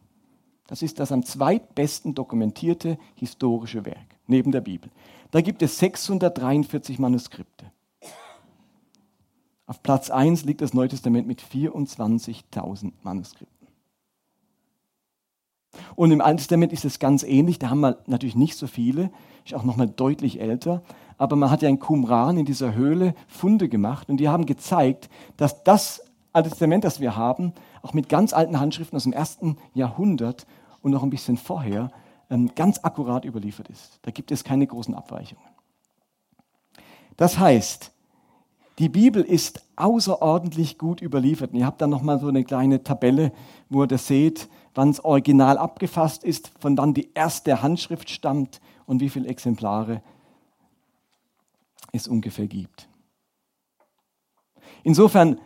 Das ist das am zweitbesten dokumentierte historische Werk neben der Bibel. Da gibt es 643 Manuskripte. Auf Platz 1 liegt das Neue Testament mit 24.000 Manuskripten. Und im Alten Testament ist es ganz ähnlich. Da haben wir natürlich nicht so viele, ist auch nochmal deutlich älter. Aber man hat ja in Qumran, in dieser Höhle, Funde gemacht und die haben gezeigt, dass das Alte Testament, das wir haben, auch mit ganz alten Handschriften aus dem ersten Jahrhundert und noch ein bisschen vorher, ähm, ganz akkurat überliefert ist. Da gibt es keine großen Abweichungen. Das heißt, die Bibel ist außerordentlich gut überliefert. Und ihr habt dann nochmal so eine kleine Tabelle, wo ihr das seht, wann es original abgefasst ist, von wann die erste Handschrift stammt und wie viele Exemplare es ungefähr gibt. Insofern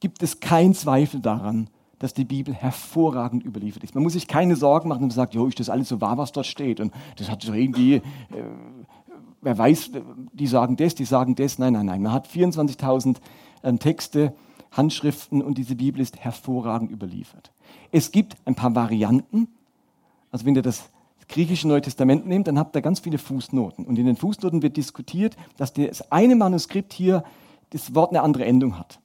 gibt es keinen Zweifel daran, dass die Bibel hervorragend überliefert ist. Man muss sich keine Sorgen machen und sagt, jo, ist das alles so wahr, was dort steht? Und das hat doch irgendwie, äh, wer weiß, die sagen das, die sagen das. Nein, nein, nein. Man hat 24.000 äh, Texte, Handschriften und diese Bibel ist hervorragend überliefert. Es gibt ein paar Varianten. Also wenn ihr das griechische Neue Testament nehmt, dann habt ihr ganz viele Fußnoten. Und in den Fußnoten wird diskutiert, dass das eine Manuskript hier das Wort eine andere Endung hat.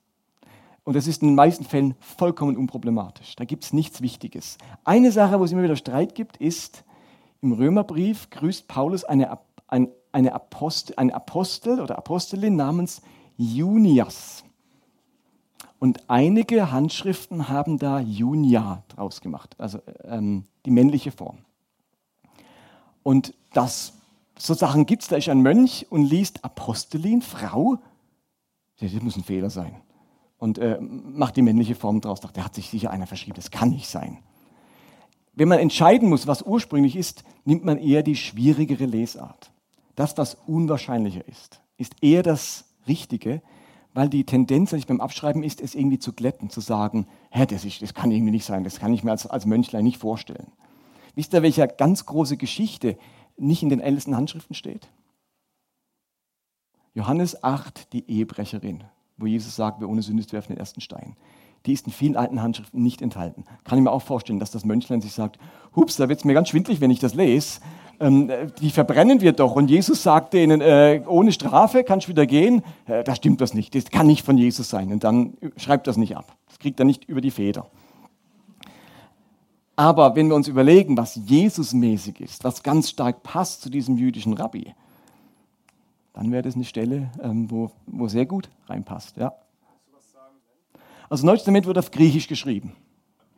Und das ist in den meisten Fällen vollkommen unproblematisch. Da gibt es nichts Wichtiges. Eine Sache, wo es immer wieder Streit gibt, ist, im Römerbrief grüßt Paulus eine, eine, eine, Apostel, eine Apostel oder Apostelin namens Junias. Und einige Handschriften haben da Junia draus gemacht, also ähm, die männliche Form. Und das, so Sachen gibt es, da ist ein Mönch und liest Apostelin, Frau. Das muss ein Fehler sein. Und äh, macht die männliche Form draus. Da hat sich sicher einer verschrieben, das kann nicht sein. Wenn man entscheiden muss, was ursprünglich ist, nimmt man eher die schwierigere Lesart. Das, was unwahrscheinlicher ist, ist eher das Richtige, weil die Tendenz eigentlich beim Abschreiben ist, es irgendwie zu glätten, zu sagen, Hä, das, ist, das kann irgendwie nicht sein, das kann ich mir als, als Mönchlein nicht vorstellen. Wisst ihr, welche ganz große Geschichte nicht in den ältesten Handschriften steht? Johannes 8, die Ehebrecherin, wo Jesus sagt, wer ohne Sünde ist, werfen den ersten Stein die ist in vielen alten Handschriften nicht enthalten. Kann ich mir auch vorstellen, dass das Mönchlein sich sagt, hups, da wird es mir ganz schwindlig, wenn ich das lese. Ähm, die verbrennen wir doch. Und Jesus sagt denen, äh, ohne Strafe kannst du wieder gehen. Äh, da stimmt das nicht. Das kann nicht von Jesus sein. Und dann schreibt das nicht ab. Das kriegt er nicht über die Feder. Aber wenn wir uns überlegen, was Jesusmäßig ist, was ganz stark passt zu diesem jüdischen Rabbi, dann wäre das eine Stelle, ähm, wo, wo sehr gut reinpasst. Ja. Also Neues Testament wird auf Griechisch geschrieben.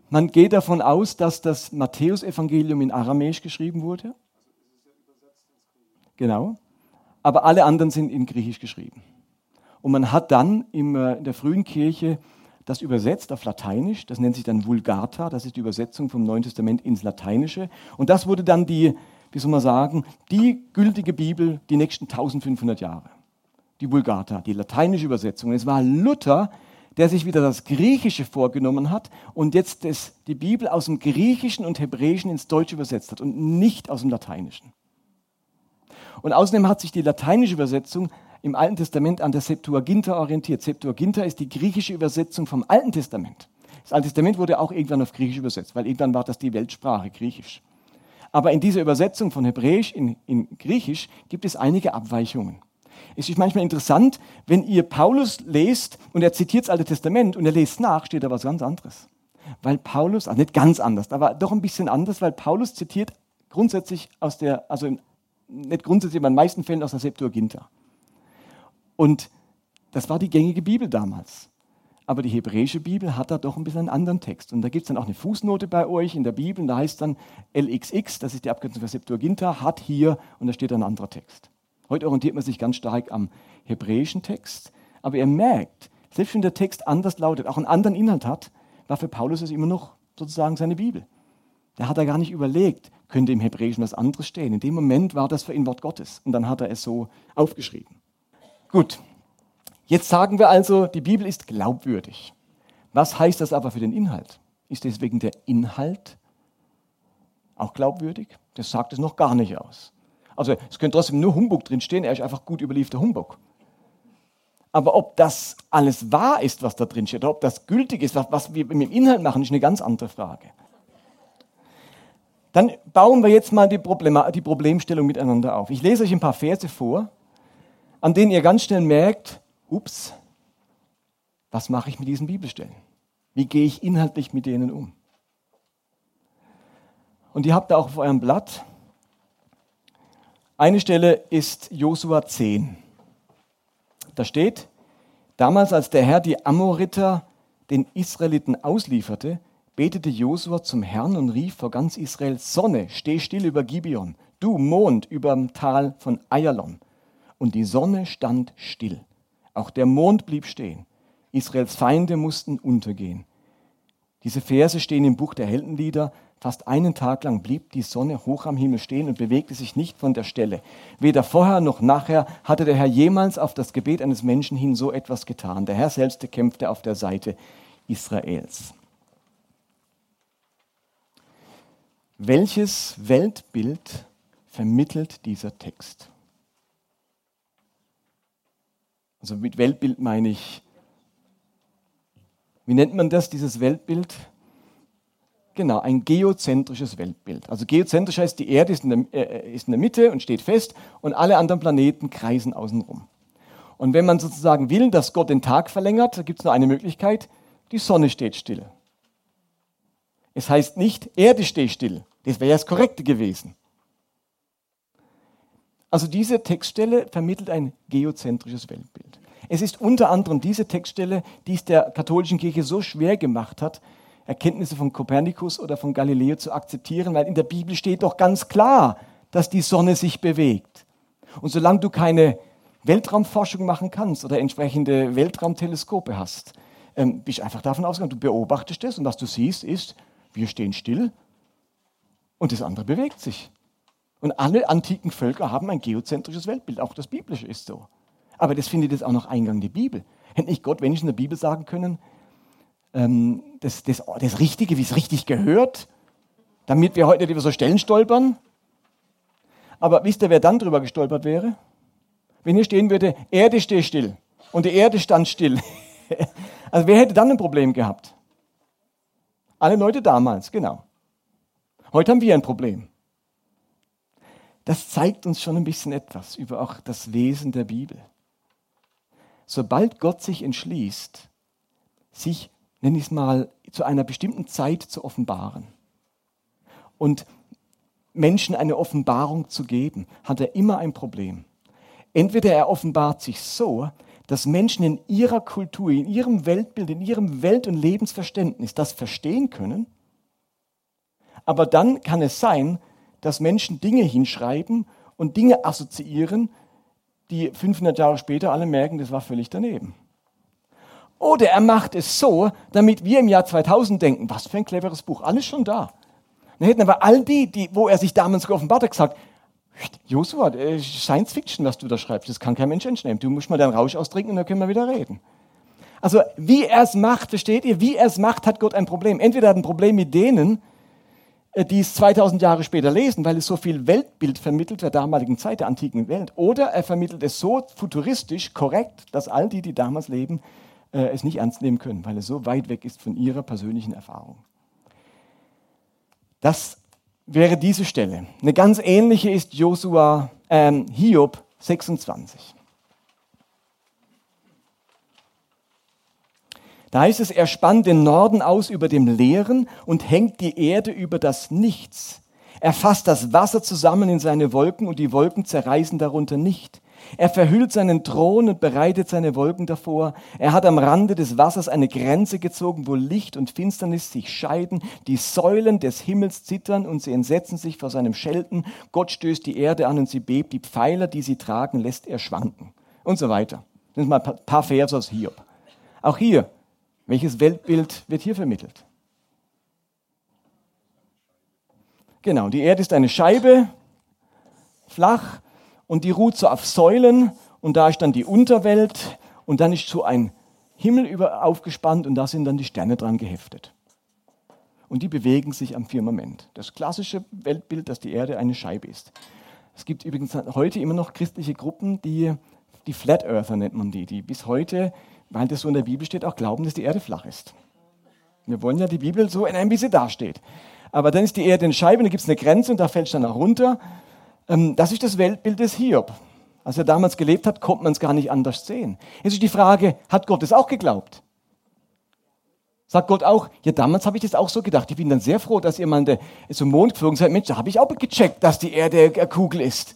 Man geht davon aus, dass das Matthäusevangelium in Aramäisch geschrieben wurde. Genau. Aber alle anderen sind in Griechisch geschrieben. Und man hat dann äh, in der frühen Kirche das übersetzt auf Lateinisch. Das nennt sich dann Vulgata. Das ist die Übersetzung vom Neuen Testament ins Lateinische. Und das wurde dann die, wie soll man sagen, die gültige Bibel die nächsten 1500 Jahre. Die Vulgata, die lateinische Übersetzung. Es war Luther, der sich wieder das Griechische vorgenommen hat und jetzt das, die Bibel aus dem Griechischen und Hebräischen ins Deutsche übersetzt hat und nicht aus dem Lateinischen. Und außerdem hat sich die lateinische Übersetzung im Alten Testament an der Septuaginta orientiert. Septuaginta ist die griechische Übersetzung vom Alten Testament. Das Alte Testament wurde auch irgendwann auf Griechisch übersetzt, weil irgendwann war das die Weltsprache Griechisch. Aber in dieser Übersetzung von Hebräisch in, in Griechisch gibt es einige Abweichungen. Es ist manchmal interessant, wenn ihr Paulus lest und er zitiert das Alte Testament und er lest nach, steht da was ganz anderes. Weil Paulus, also nicht ganz anders, aber doch ein bisschen anders, weil Paulus zitiert grundsätzlich aus der, also nicht grundsätzlich, aber in den meisten Fällen aus der Septuaginta. Und das war die gängige Bibel damals. Aber die hebräische Bibel hat da doch ein bisschen einen anderen Text. Und da gibt es dann auch eine Fußnote bei euch in der Bibel, und da heißt dann LXX, das ist die Abkürzung für Septuaginta, hat hier, und da steht ein anderer Text. Heute orientiert man sich ganz stark am hebräischen Text. Aber ihr merkt, selbst wenn der Text anders lautet, auch einen anderen Inhalt hat, war für Paulus es immer noch sozusagen seine Bibel. Der hat er gar nicht überlegt, könnte im Hebräischen was anderes stehen. In dem Moment war das für ihn Wort Gottes. Und dann hat er es so aufgeschrieben. Gut, jetzt sagen wir also, die Bibel ist glaubwürdig. Was heißt das aber für den Inhalt? Ist deswegen der Inhalt auch glaubwürdig? Das sagt es noch gar nicht aus. Also es könnte trotzdem nur Humbug drinstehen, er ist einfach gut überlieferter Humbug. Aber ob das alles wahr ist, was da drin steht, oder ob das gültig ist, was, wir mit dem Inhalt machen, ist eine ganz andere Frage. Dann bauen wir jetzt mal die, Problema die Problemstellung miteinander auf. Ich lese euch ein paar Verse vor, an denen ihr ganz schnell merkt, ups, was mache ich mit diesen Bibelstellen? Wie gehe ich inhaltlich mit denen um? Und ihr habt da auch auf eurem Blatt eine Stelle ist Josua 10. Da steht, damals als der Herr die Amoriter den Israeliten auslieferte, betete Josua zum Herrn und rief vor ganz Israel, Sonne, steh still über Gibeon, du Mond über dem Tal von Ayalon. Und die Sonne stand still. Auch der Mond blieb stehen. Israels Feinde mussten untergehen. Diese Verse stehen im Buch der Heldenlieder Fast einen Tag lang blieb die Sonne hoch am Himmel stehen und bewegte sich nicht von der Stelle. Weder vorher noch nachher hatte der Herr jemals auf das Gebet eines Menschen hin so etwas getan. Der Herr selbst kämpfte auf der Seite Israels. Welches Weltbild vermittelt dieser Text? Also mit Weltbild meine ich, wie nennt man das, dieses Weltbild? Genau, ein geozentrisches Weltbild. Also geozentrisch heißt, die Erde ist in, der, äh, ist in der Mitte und steht fest und alle anderen Planeten kreisen außenrum. Und wenn man sozusagen will, dass Gott den Tag verlängert, gibt es nur eine Möglichkeit, die Sonne steht still. Es heißt nicht, Erde steht still. Das wäre ja das Korrekte gewesen. Also diese Textstelle vermittelt ein geozentrisches Weltbild. Es ist unter anderem diese Textstelle, die es der katholischen Kirche so schwer gemacht hat, Erkenntnisse von Kopernikus oder von Galileo zu akzeptieren, weil in der Bibel steht doch ganz klar, dass die Sonne sich bewegt. Und solange du keine Weltraumforschung machen kannst oder entsprechende Weltraumteleskope hast, ähm, bist du einfach davon ausgegangen, du beobachtest das und was du siehst ist, wir stehen still und das andere bewegt sich. Und alle antiken Völker haben ein geozentrisches Weltbild, auch das biblische ist so. Aber das findet jetzt auch noch Eingang in die Bibel. Hätte nicht Gott, wenn ich in der Bibel sagen können, ähm, das, das, das Richtige, wie es richtig gehört, damit wir heute über so Stellen stolpern? Aber wisst ihr, wer dann drüber gestolpert wäre? Wenn hier stehen würde, Erde steht still und die Erde stand still. also wer hätte dann ein Problem gehabt? Alle Leute damals, genau. Heute haben wir ein Problem. Das zeigt uns schon ein bisschen etwas über auch das Wesen der Bibel. Sobald Gott sich entschließt, sich, nenne ich es mal, zu einer bestimmten Zeit zu offenbaren und Menschen eine Offenbarung zu geben, hat er immer ein Problem. Entweder er offenbart sich so, dass Menschen in ihrer Kultur, in ihrem Weltbild, in ihrem Welt- und Lebensverständnis das verstehen können, aber dann kann es sein, dass Menschen Dinge hinschreiben und Dinge assoziieren, die 500 Jahre später alle merken, das war völlig daneben. Oder er macht es so, damit wir im Jahr 2000 denken, was für ein cleveres Buch, alles schon da. Dann hätten aber all die, die wo er sich damals geoffenbart hat, gesagt, Josua, äh, Science Fiction, was du da schreibst, das kann kein Mensch ernst nehmen. Du musst mal deinen Rausch austrinken und dann können wir wieder reden. Also wie er es macht, versteht ihr, wie er es macht, hat Gott ein Problem. Entweder hat er ein Problem mit denen, äh, die es 2000 Jahre später lesen, weil es so viel Weltbild vermittelt der damaligen Zeit, der antiken Welt. Oder er vermittelt es so futuristisch korrekt, dass all die, die damals leben, äh, es nicht ernst nehmen können, weil es so weit weg ist von ihrer persönlichen Erfahrung. Das wäre diese Stelle. Eine ganz ähnliche ist Josua, äh, Hiob 26. Da heißt es, er spannt den Norden aus über dem Leeren und hängt die Erde über das Nichts. Er fasst das Wasser zusammen in seine Wolken und die Wolken zerreißen darunter nicht. Er verhüllt seinen Thron und bereitet seine Wolken davor. Er hat am Rande des Wassers eine Grenze gezogen, wo Licht und Finsternis sich scheiden. Die Säulen des Himmels zittern und sie entsetzen sich vor seinem Schelten. Gott stößt die Erde an und sie bebt. Die Pfeiler, die sie tragen, lässt er schwanken. Und so weiter. Das sind mal ein paar Verse aus Hiob. Auch hier welches Weltbild wird hier vermittelt? Genau, die Erde ist eine Scheibe, flach, und die ruht so auf Säulen, und da ist dann die Unterwelt, und dann ist so ein Himmel über, aufgespannt, und da sind dann die Sterne dran geheftet. Und die bewegen sich am Firmament. Das klassische Weltbild, dass die Erde eine Scheibe ist. Es gibt übrigens heute immer noch christliche Gruppen, die, die Flat Earther nennt man die, die bis heute weil das so in der Bibel steht, auch glauben, dass die Erde flach ist. Wir wollen ja die Bibel so in einem, wie sie dasteht. Aber dann ist die Erde eine Scheibe, und da gibt es eine Grenze und da fällt es dann auch runter. Ähm, das ist das Weltbild des Hiob. Als er damals gelebt hat, konnte man es gar nicht anders sehen. Jetzt ist die Frage, hat Gott es auch geglaubt? Sagt Gott auch, ja, damals habe ich das auch so gedacht. Ich bin dann sehr froh, dass ihr mal zum Mond geflogen seid. Mensch, da habe ich auch gecheckt, dass die Erde eine Kugel ist.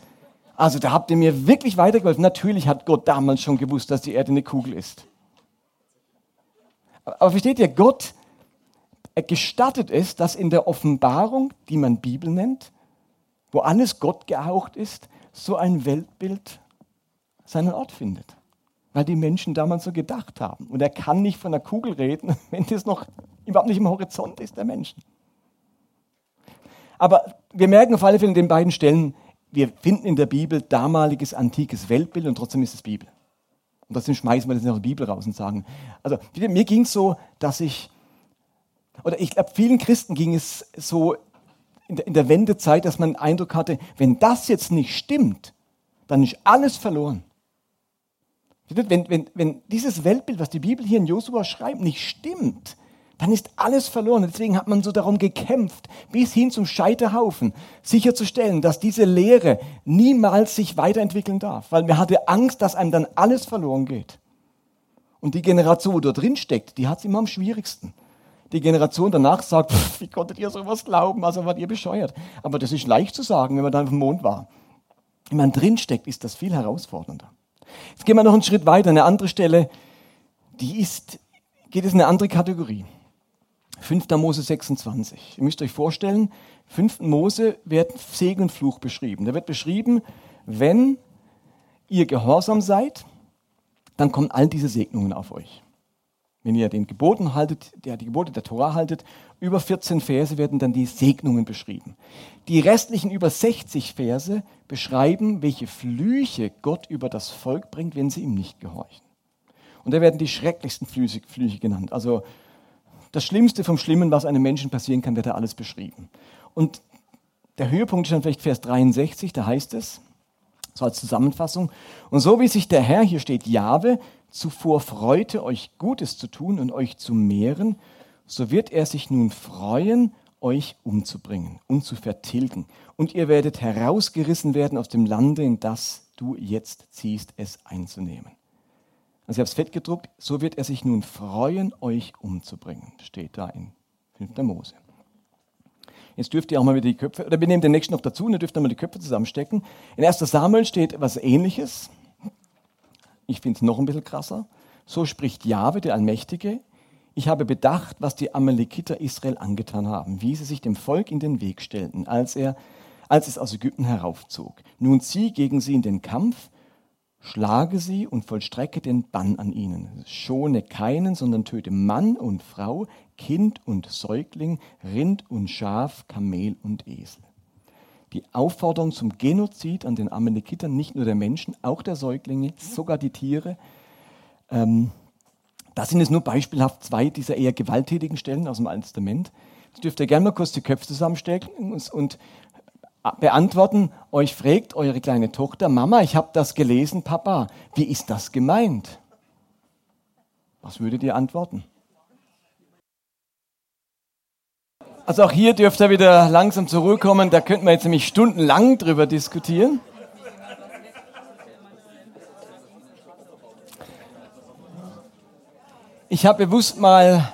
Also da habt ihr mir wirklich weitergeholfen. Natürlich hat Gott damals schon gewusst, dass die Erde eine Kugel ist. Aber versteht ihr, Gott gestattet es, dass in der Offenbarung, die man Bibel nennt, wo alles Gott gehaucht ist, so ein Weltbild seinen Ort findet. Weil die Menschen damals so gedacht haben. Und er kann nicht von der Kugel reden, wenn das noch überhaupt nicht im Horizont ist der Menschen. Aber wir merken auf alle Fälle in den beiden Stellen, wir finden in der Bibel damaliges antikes Weltbild und trotzdem ist es Bibel. Und trotzdem schmeißen wir das in der Bibel raus und sagen, also mir ging es so, dass ich, oder ich glaube, vielen Christen ging es so in der, in der Wendezeit, dass man den Eindruck hatte, wenn das jetzt nicht stimmt, dann ist alles verloren. Wenn, wenn, wenn dieses Weltbild, was die Bibel hier in Josua schreibt, nicht stimmt, dann ist alles verloren. Deswegen hat man so darum gekämpft, bis hin zum Scheiterhaufen, sicherzustellen, dass diese Lehre niemals sich weiterentwickeln darf. Weil man hatte Angst, dass einem dann alles verloren geht. Und die Generation, die da drin steckt, die hat es immer am schwierigsten. Die Generation danach sagt, pff, wie konntet ihr sowas glauben, also wart ihr bescheuert. Aber das ist leicht zu sagen, wenn man dann auf dem Mond war. Wenn man drin steckt, ist das viel herausfordernder. Jetzt gehen wir noch einen Schritt weiter, eine andere Stelle, die ist, geht es in eine andere Kategorie. 5. Mose 26. Ihr müsst euch vorstellen, 5. Mose wird Segen und Fluch beschrieben. Da wird beschrieben, wenn ihr gehorsam seid, dann kommen all diese Segnungen auf euch. Wenn ihr den Geboten haltet, der die Gebote der Tora haltet, über 14 Verse werden dann die Segnungen beschrieben. Die restlichen über 60 Verse beschreiben, welche Flüche Gott über das Volk bringt, wenn sie ihm nicht gehorchen. Und da werden die schrecklichsten Flüche, Flüche genannt. Also das Schlimmste vom Schlimmen, was einem Menschen passieren kann, wird da alles beschrieben. Und der Höhepunkt ist dann vielleicht Vers 63, da heißt es, so als Zusammenfassung, und so wie sich der Herr, hier steht Jahwe, zuvor freute, euch Gutes zu tun und euch zu mehren, so wird er sich nun freuen, euch umzubringen und zu vertilgen. Und ihr werdet herausgerissen werden aus dem Lande, in das du jetzt ziehst, es einzunehmen. Also ich habe es fett gedruckt, so wird er sich nun freuen, euch umzubringen. Steht da in 5. Mose. Jetzt dürft ihr auch mal wieder die Köpfe, oder wir nehmen den nächsten noch dazu, und ihr dürft mal die Köpfe zusammenstecken. In 1. Samuel steht etwas ähnliches. Ich finde es noch ein bisschen krasser. So spricht Jahwe, der Allmächtige. Ich habe bedacht, was die Amalekiter Israel angetan haben, wie sie sich dem Volk in den Weg stellten, als, er, als es aus Ägypten heraufzog. Nun zieh gegen sie in den Kampf, schlage sie und vollstrecke den Bann an ihnen. Schone keinen, sondern töte Mann und Frau, Kind und Säugling, Rind und Schaf, Kamel und Esel. Die Aufforderung zum Genozid an den Amalekitern, nicht nur der Menschen, auch der Säuglinge, sogar die Tiere. Ähm, das sind jetzt nur beispielhaft zwei dieser eher gewalttätigen Stellen aus dem Alten Testament. Jetzt dürft ihr gerne mal kurz die Köpfe zusammenstecken und, und beantworten. Euch fragt eure kleine Tochter, Mama, ich habe das gelesen, Papa, wie ist das gemeint? Was würdet ihr antworten? Also auch hier dürft ihr wieder langsam zurückkommen. Da könnten wir jetzt nämlich stundenlang drüber diskutieren. Ich habe bewusst mal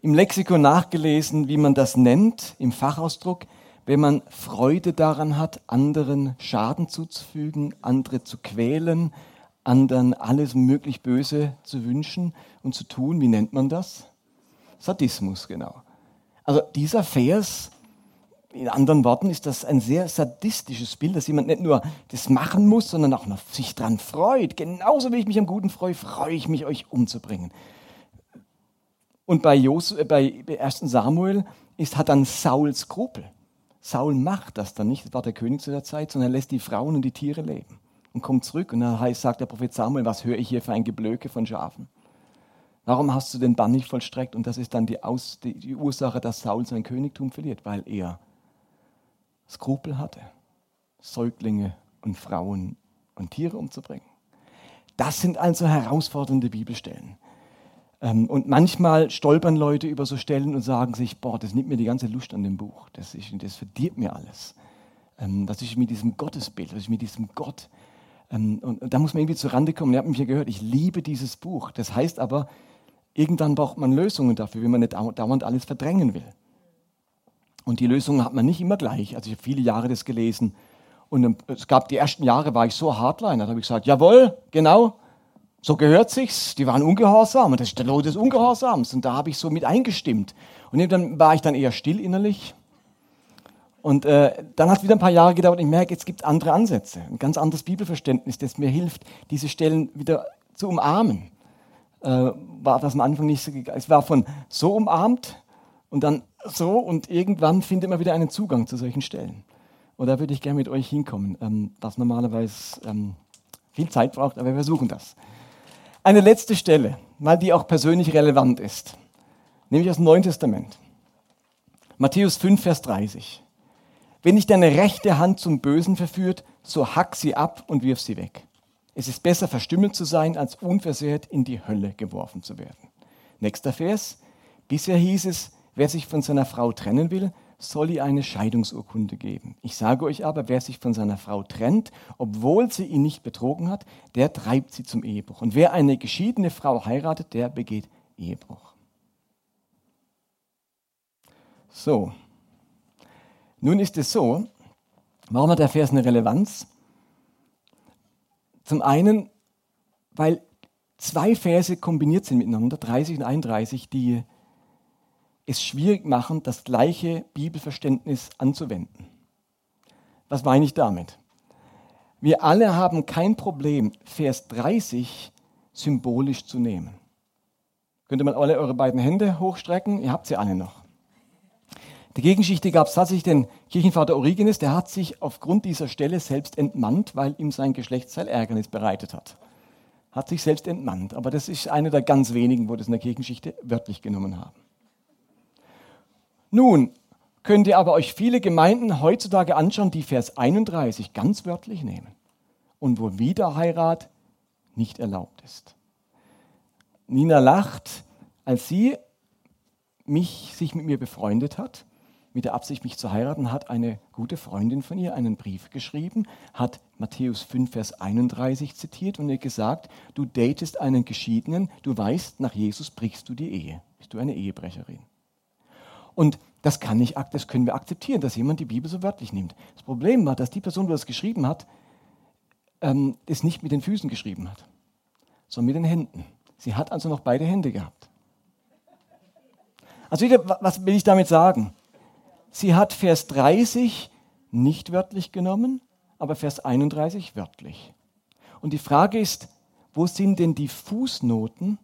im Lexikon nachgelesen, wie man das nennt, im Fachausdruck, wenn man Freude daran hat, anderen Schaden zuzufügen, andere zu quälen, anderen alles möglich Böse zu wünschen und zu tun. Wie nennt man das? Sadismus, genau. Also dieser Vers, in anderen Worten, ist das ein sehr sadistisches Bild, dass jemand nicht nur das machen muss, sondern auch noch sich daran freut. Genauso wie ich mich am Guten freue, freue ich mich, euch umzubringen. Und bei, Jos, äh, bei 1 Samuel ist, hat dann Saul Skrupel. Saul macht das dann nicht, das war der König zu der Zeit, sondern er lässt die Frauen und die Tiere leben und kommt zurück. Und dann sagt der Prophet Samuel, was höre ich hier für ein Geblöke von Schafen? Warum hast du den Bann nicht vollstreckt? Und das ist dann die, Aus, die, die Ursache, dass Saul sein Königtum verliert, weil er Skrupel hatte, Säuglinge und Frauen und Tiere umzubringen. Das sind also herausfordernde Bibelstellen. Ähm, und manchmal stolpern Leute über so Stellen und sagen sich, boah, das nimmt mir die ganze Lust an dem Buch, das, ist, das verdirbt mir alles. Ähm, das ist mit diesem Gottesbild, das ist mit diesem Gott. Ähm, und da muss man irgendwie zur Rande kommen. Ihr habt mich ja gehört, ich liebe dieses Buch. Das heißt aber, Irgendwann braucht man Lösungen dafür, wenn man nicht dauernd alles verdrängen will. Und die Lösungen hat man nicht immer gleich. Also ich habe viele Jahre das gelesen. Und es gab die ersten Jahre, war ich so hardline. Da habe ich gesagt, jawohl, genau, so gehört sich's. Die waren ungehorsam und das ist der Lohn des Ungehorsams. Und da habe ich so mit eingestimmt. Und dann war ich dann eher still innerlich. Und äh, dann hat es wieder ein paar Jahre gedauert ich merke, jetzt gibt andere Ansätze, ein ganz anderes Bibelverständnis, das mir hilft, diese Stellen wieder zu umarmen war das am Anfang nicht so gegangen. Es war von so umarmt und dann so und irgendwann findet man wieder einen Zugang zu solchen Stellen. Und da würde ich gerne mit euch hinkommen, ähm, was normalerweise ähm, viel Zeit braucht, aber wir versuchen das. Eine letzte Stelle, weil die auch persönlich relevant ist, nämlich aus dem Neuen Testament. Matthäus 5, Vers 30. Wenn dich deine rechte Hand zum Bösen verführt, so hack sie ab und wirf sie weg. Es ist besser, verstümmelt zu sein, als unversehrt in die Hölle geworfen zu werden. Nächster Vers. Bisher hieß es, wer sich von seiner Frau trennen will, soll ihr eine Scheidungsurkunde geben. Ich sage euch aber, wer sich von seiner Frau trennt, obwohl sie ihn nicht betrogen hat, der treibt sie zum Ehebruch. Und wer eine geschiedene Frau heiratet, der begeht Ehebruch. So, nun ist es so, warum hat der Vers eine Relevanz? Zum einen, weil zwei Verse kombiniert sind miteinander, 30 und 31, die es schwierig machen, das gleiche Bibelverständnis anzuwenden. Was meine ich damit? Wir alle haben kein Problem, Vers 30 symbolisch zu nehmen. Könnt ihr mal alle eure beiden Hände hochstrecken? Ihr habt sie alle noch. Die Gegenschichte gab es tatsächlich den Kirchenvater Origenes, der hat sich aufgrund dieser Stelle selbst entmannt, weil ihm sein Geschlechtsteil Ärgernis bereitet hat. Hat sich selbst entmannt. Aber das ist eine der ganz wenigen, wo das in der Kirchenschichte wörtlich genommen haben. Nun könnt ihr aber euch viele Gemeinden heutzutage anschauen, die Vers 31 ganz wörtlich nehmen und wo Wiederheirat nicht erlaubt ist. Nina lacht, als sie mich, sich mit mir befreundet hat, mit der Absicht, mich zu heiraten, hat eine gute Freundin von ihr einen Brief geschrieben, hat Matthäus 5, Vers 31 zitiert und ihr gesagt, du datest einen Geschiedenen, du weißt, nach Jesus brichst du die Ehe. Bist du eine Ehebrecherin? Und das kann nicht, das können wir akzeptieren, dass jemand die Bibel so wörtlich nimmt. Das Problem war, dass die Person, die das geschrieben hat, ähm, es nicht mit den Füßen geschrieben hat, sondern mit den Händen. Sie hat also noch beide Hände gehabt. Also was will ich damit sagen? Sie hat Vers 30 nicht wörtlich genommen, aber Vers 31 wörtlich. Und die Frage ist, wo sind denn die Fußnoten,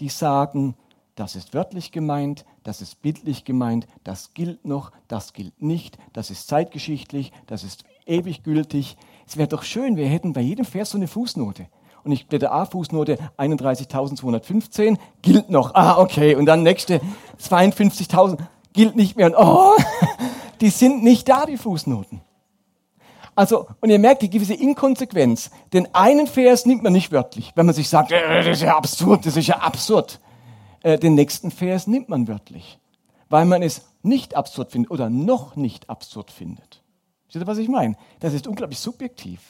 die sagen, das ist wörtlich gemeint, das ist bildlich gemeint, das gilt noch, das gilt nicht, das ist zeitgeschichtlich, das ist ewig gültig. Es wäre doch schön, wir hätten bei jedem Vers so eine Fußnote und ich blätter A, Fußnote 31.215, gilt noch. Ah, okay. Und dann nächste 52.000, gilt nicht mehr. Und oh, die sind nicht da, die Fußnoten. Also, und ihr merkt die gewisse Inkonsequenz. Den einen Vers nimmt man nicht wörtlich, wenn man sich sagt, äh, das ist ja absurd, das ist ja absurd. Äh, den nächsten Vers nimmt man wörtlich, weil man es nicht absurd findet oder noch nicht absurd findet. Seht ihr, was ich meine? Das ist unglaublich subjektiv.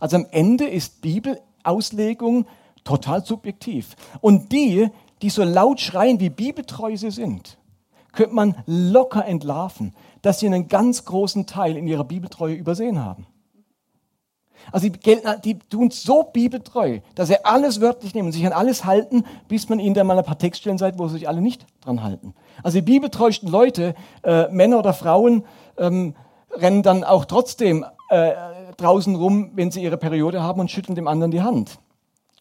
Also am Ende ist Bibel Auslegung total subjektiv. Und die, die so laut schreien, wie bibeltreu sie sind, könnte man locker entlarven, dass sie einen ganz großen Teil in ihrer Bibeltreue übersehen haben. Also die, die tun so bibeltreu, dass sie alles wörtlich nehmen und sich an alles halten, bis man ihnen dann mal ein paar Textstellen sagt, wo sie sich alle nicht dran halten. Also die bibeltreuesten Leute, äh, Männer oder Frauen, ähm, rennen dann auch trotzdem äh, draußen rum, wenn sie ihre Periode haben und schütteln dem anderen die Hand,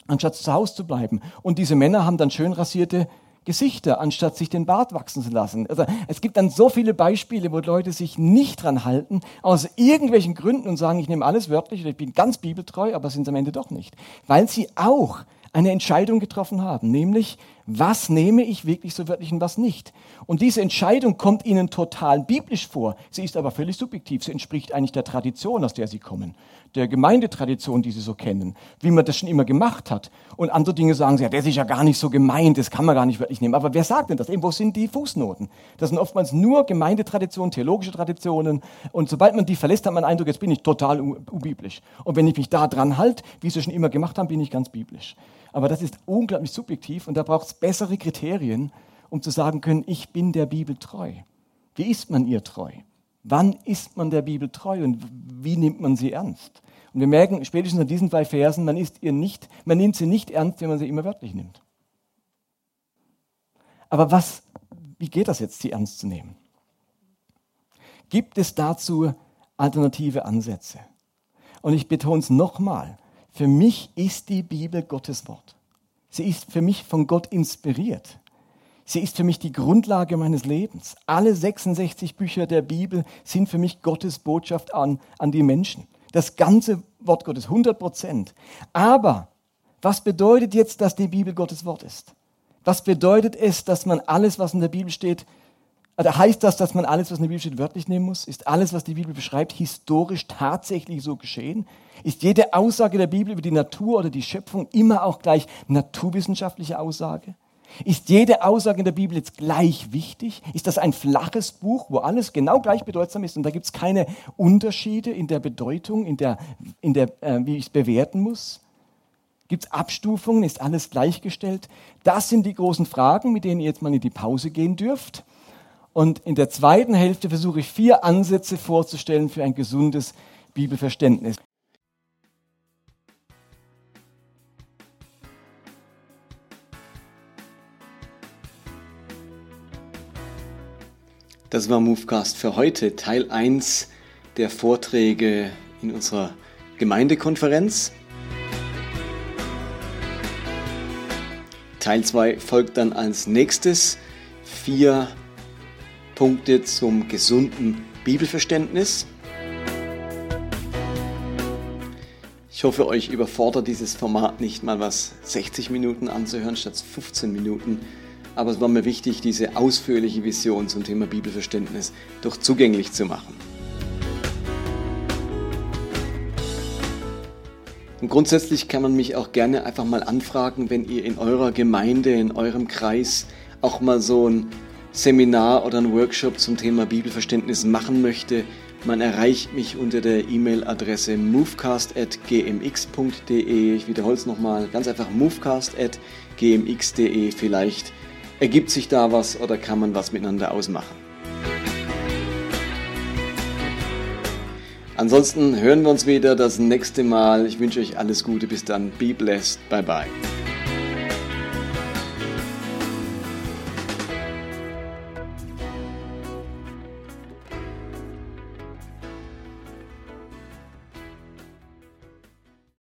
anstatt zu Hause zu bleiben. Und diese Männer haben dann schön rasierte Gesichter, anstatt sich den Bart wachsen zu lassen. Also es gibt dann so viele Beispiele, wo Leute sich nicht dran halten, aus irgendwelchen Gründen und sagen, ich nehme alles wörtlich oder ich bin ganz bibeltreu, aber sind es am Ende doch nicht. Weil sie auch eine Entscheidung getroffen haben, nämlich was nehme ich wirklich so wörtlich und was nicht. Und diese Entscheidung kommt ihnen total biblisch vor. Sie ist aber völlig subjektiv. Sie entspricht eigentlich der Tradition, aus der sie kommen, der Gemeindetradition, die sie so kennen, wie man das schon immer gemacht hat. Und andere Dinge sagen sie, ja, das ist ja gar nicht so gemeint, das kann man gar nicht wörtlich nehmen. Aber wer sagt denn das? Wo sind die Fußnoten? Das sind oftmals nur Gemeindetraditionen, theologische Traditionen. Und sobald man die verlässt, hat man den Eindruck, jetzt bin ich total unbiblisch. Und wenn ich mich da dran halte, wie sie schon immer gemacht haben, bin ich ganz biblisch. Aber das ist unglaublich subjektiv und da braucht es bessere Kriterien, um zu sagen können, ich bin der Bibel treu. Wie ist man ihr treu? Wann ist man der Bibel treu und wie nimmt man sie ernst? Und wir merken spätestens an diesen zwei Versen, man, ist ihr nicht, man nimmt sie nicht ernst, wenn man sie immer wörtlich nimmt. Aber was, wie geht das jetzt, sie ernst zu nehmen? Gibt es dazu alternative Ansätze? Und ich betone es nochmal, für mich ist die Bibel Gottes Wort. Sie ist für mich von Gott inspiriert. Sie ist für mich die Grundlage meines Lebens. Alle 66 Bücher der Bibel sind für mich Gottes Botschaft an, an die Menschen. Das ganze Wort Gottes, 100 Prozent. Aber was bedeutet jetzt, dass die Bibel Gottes Wort ist? Was bedeutet es, dass man alles, was in der Bibel steht, oder heißt das, dass man alles, was in der Bibel steht, wörtlich nehmen muss? Ist alles, was die Bibel beschreibt, historisch tatsächlich so geschehen? Ist jede Aussage der Bibel über die Natur oder die Schöpfung immer auch gleich naturwissenschaftliche Aussage? Ist jede Aussage in der Bibel jetzt gleich wichtig? Ist das ein flaches Buch, wo alles genau gleich bedeutsam ist und da gibt es keine Unterschiede in der Bedeutung, in der, in der, äh, wie ich es bewerten muss? Gibt es Abstufungen? Ist alles gleichgestellt? Das sind die großen Fragen, mit denen ihr jetzt mal in die Pause gehen dürft. Und in der zweiten Hälfte versuche ich vier Ansätze vorzustellen für ein gesundes Bibelverständnis. Das war Movecast für heute, Teil 1 der Vorträge in unserer Gemeindekonferenz. Teil 2 folgt dann als nächstes. Vier Punkte zum gesunden Bibelverständnis. Ich hoffe, euch überfordert dieses Format nicht mal was 60 Minuten anzuhören statt 15 Minuten. Aber es war mir wichtig, diese ausführliche Vision zum Thema Bibelverständnis doch zugänglich zu machen. Und grundsätzlich kann man mich auch gerne einfach mal anfragen, wenn ihr in eurer Gemeinde, in eurem Kreis auch mal so ein Seminar oder ein Workshop zum Thema Bibelverständnis machen möchte man erreicht mich unter der E-Mail-Adresse movecast.gmx.de. Ich wiederhole es nochmal, ganz einfach movecast.gmx.de. Vielleicht ergibt sich da was oder kann man was miteinander ausmachen. Ansonsten hören wir uns wieder das nächste Mal. Ich wünsche euch alles Gute. Bis dann. Be blessed. Bye bye.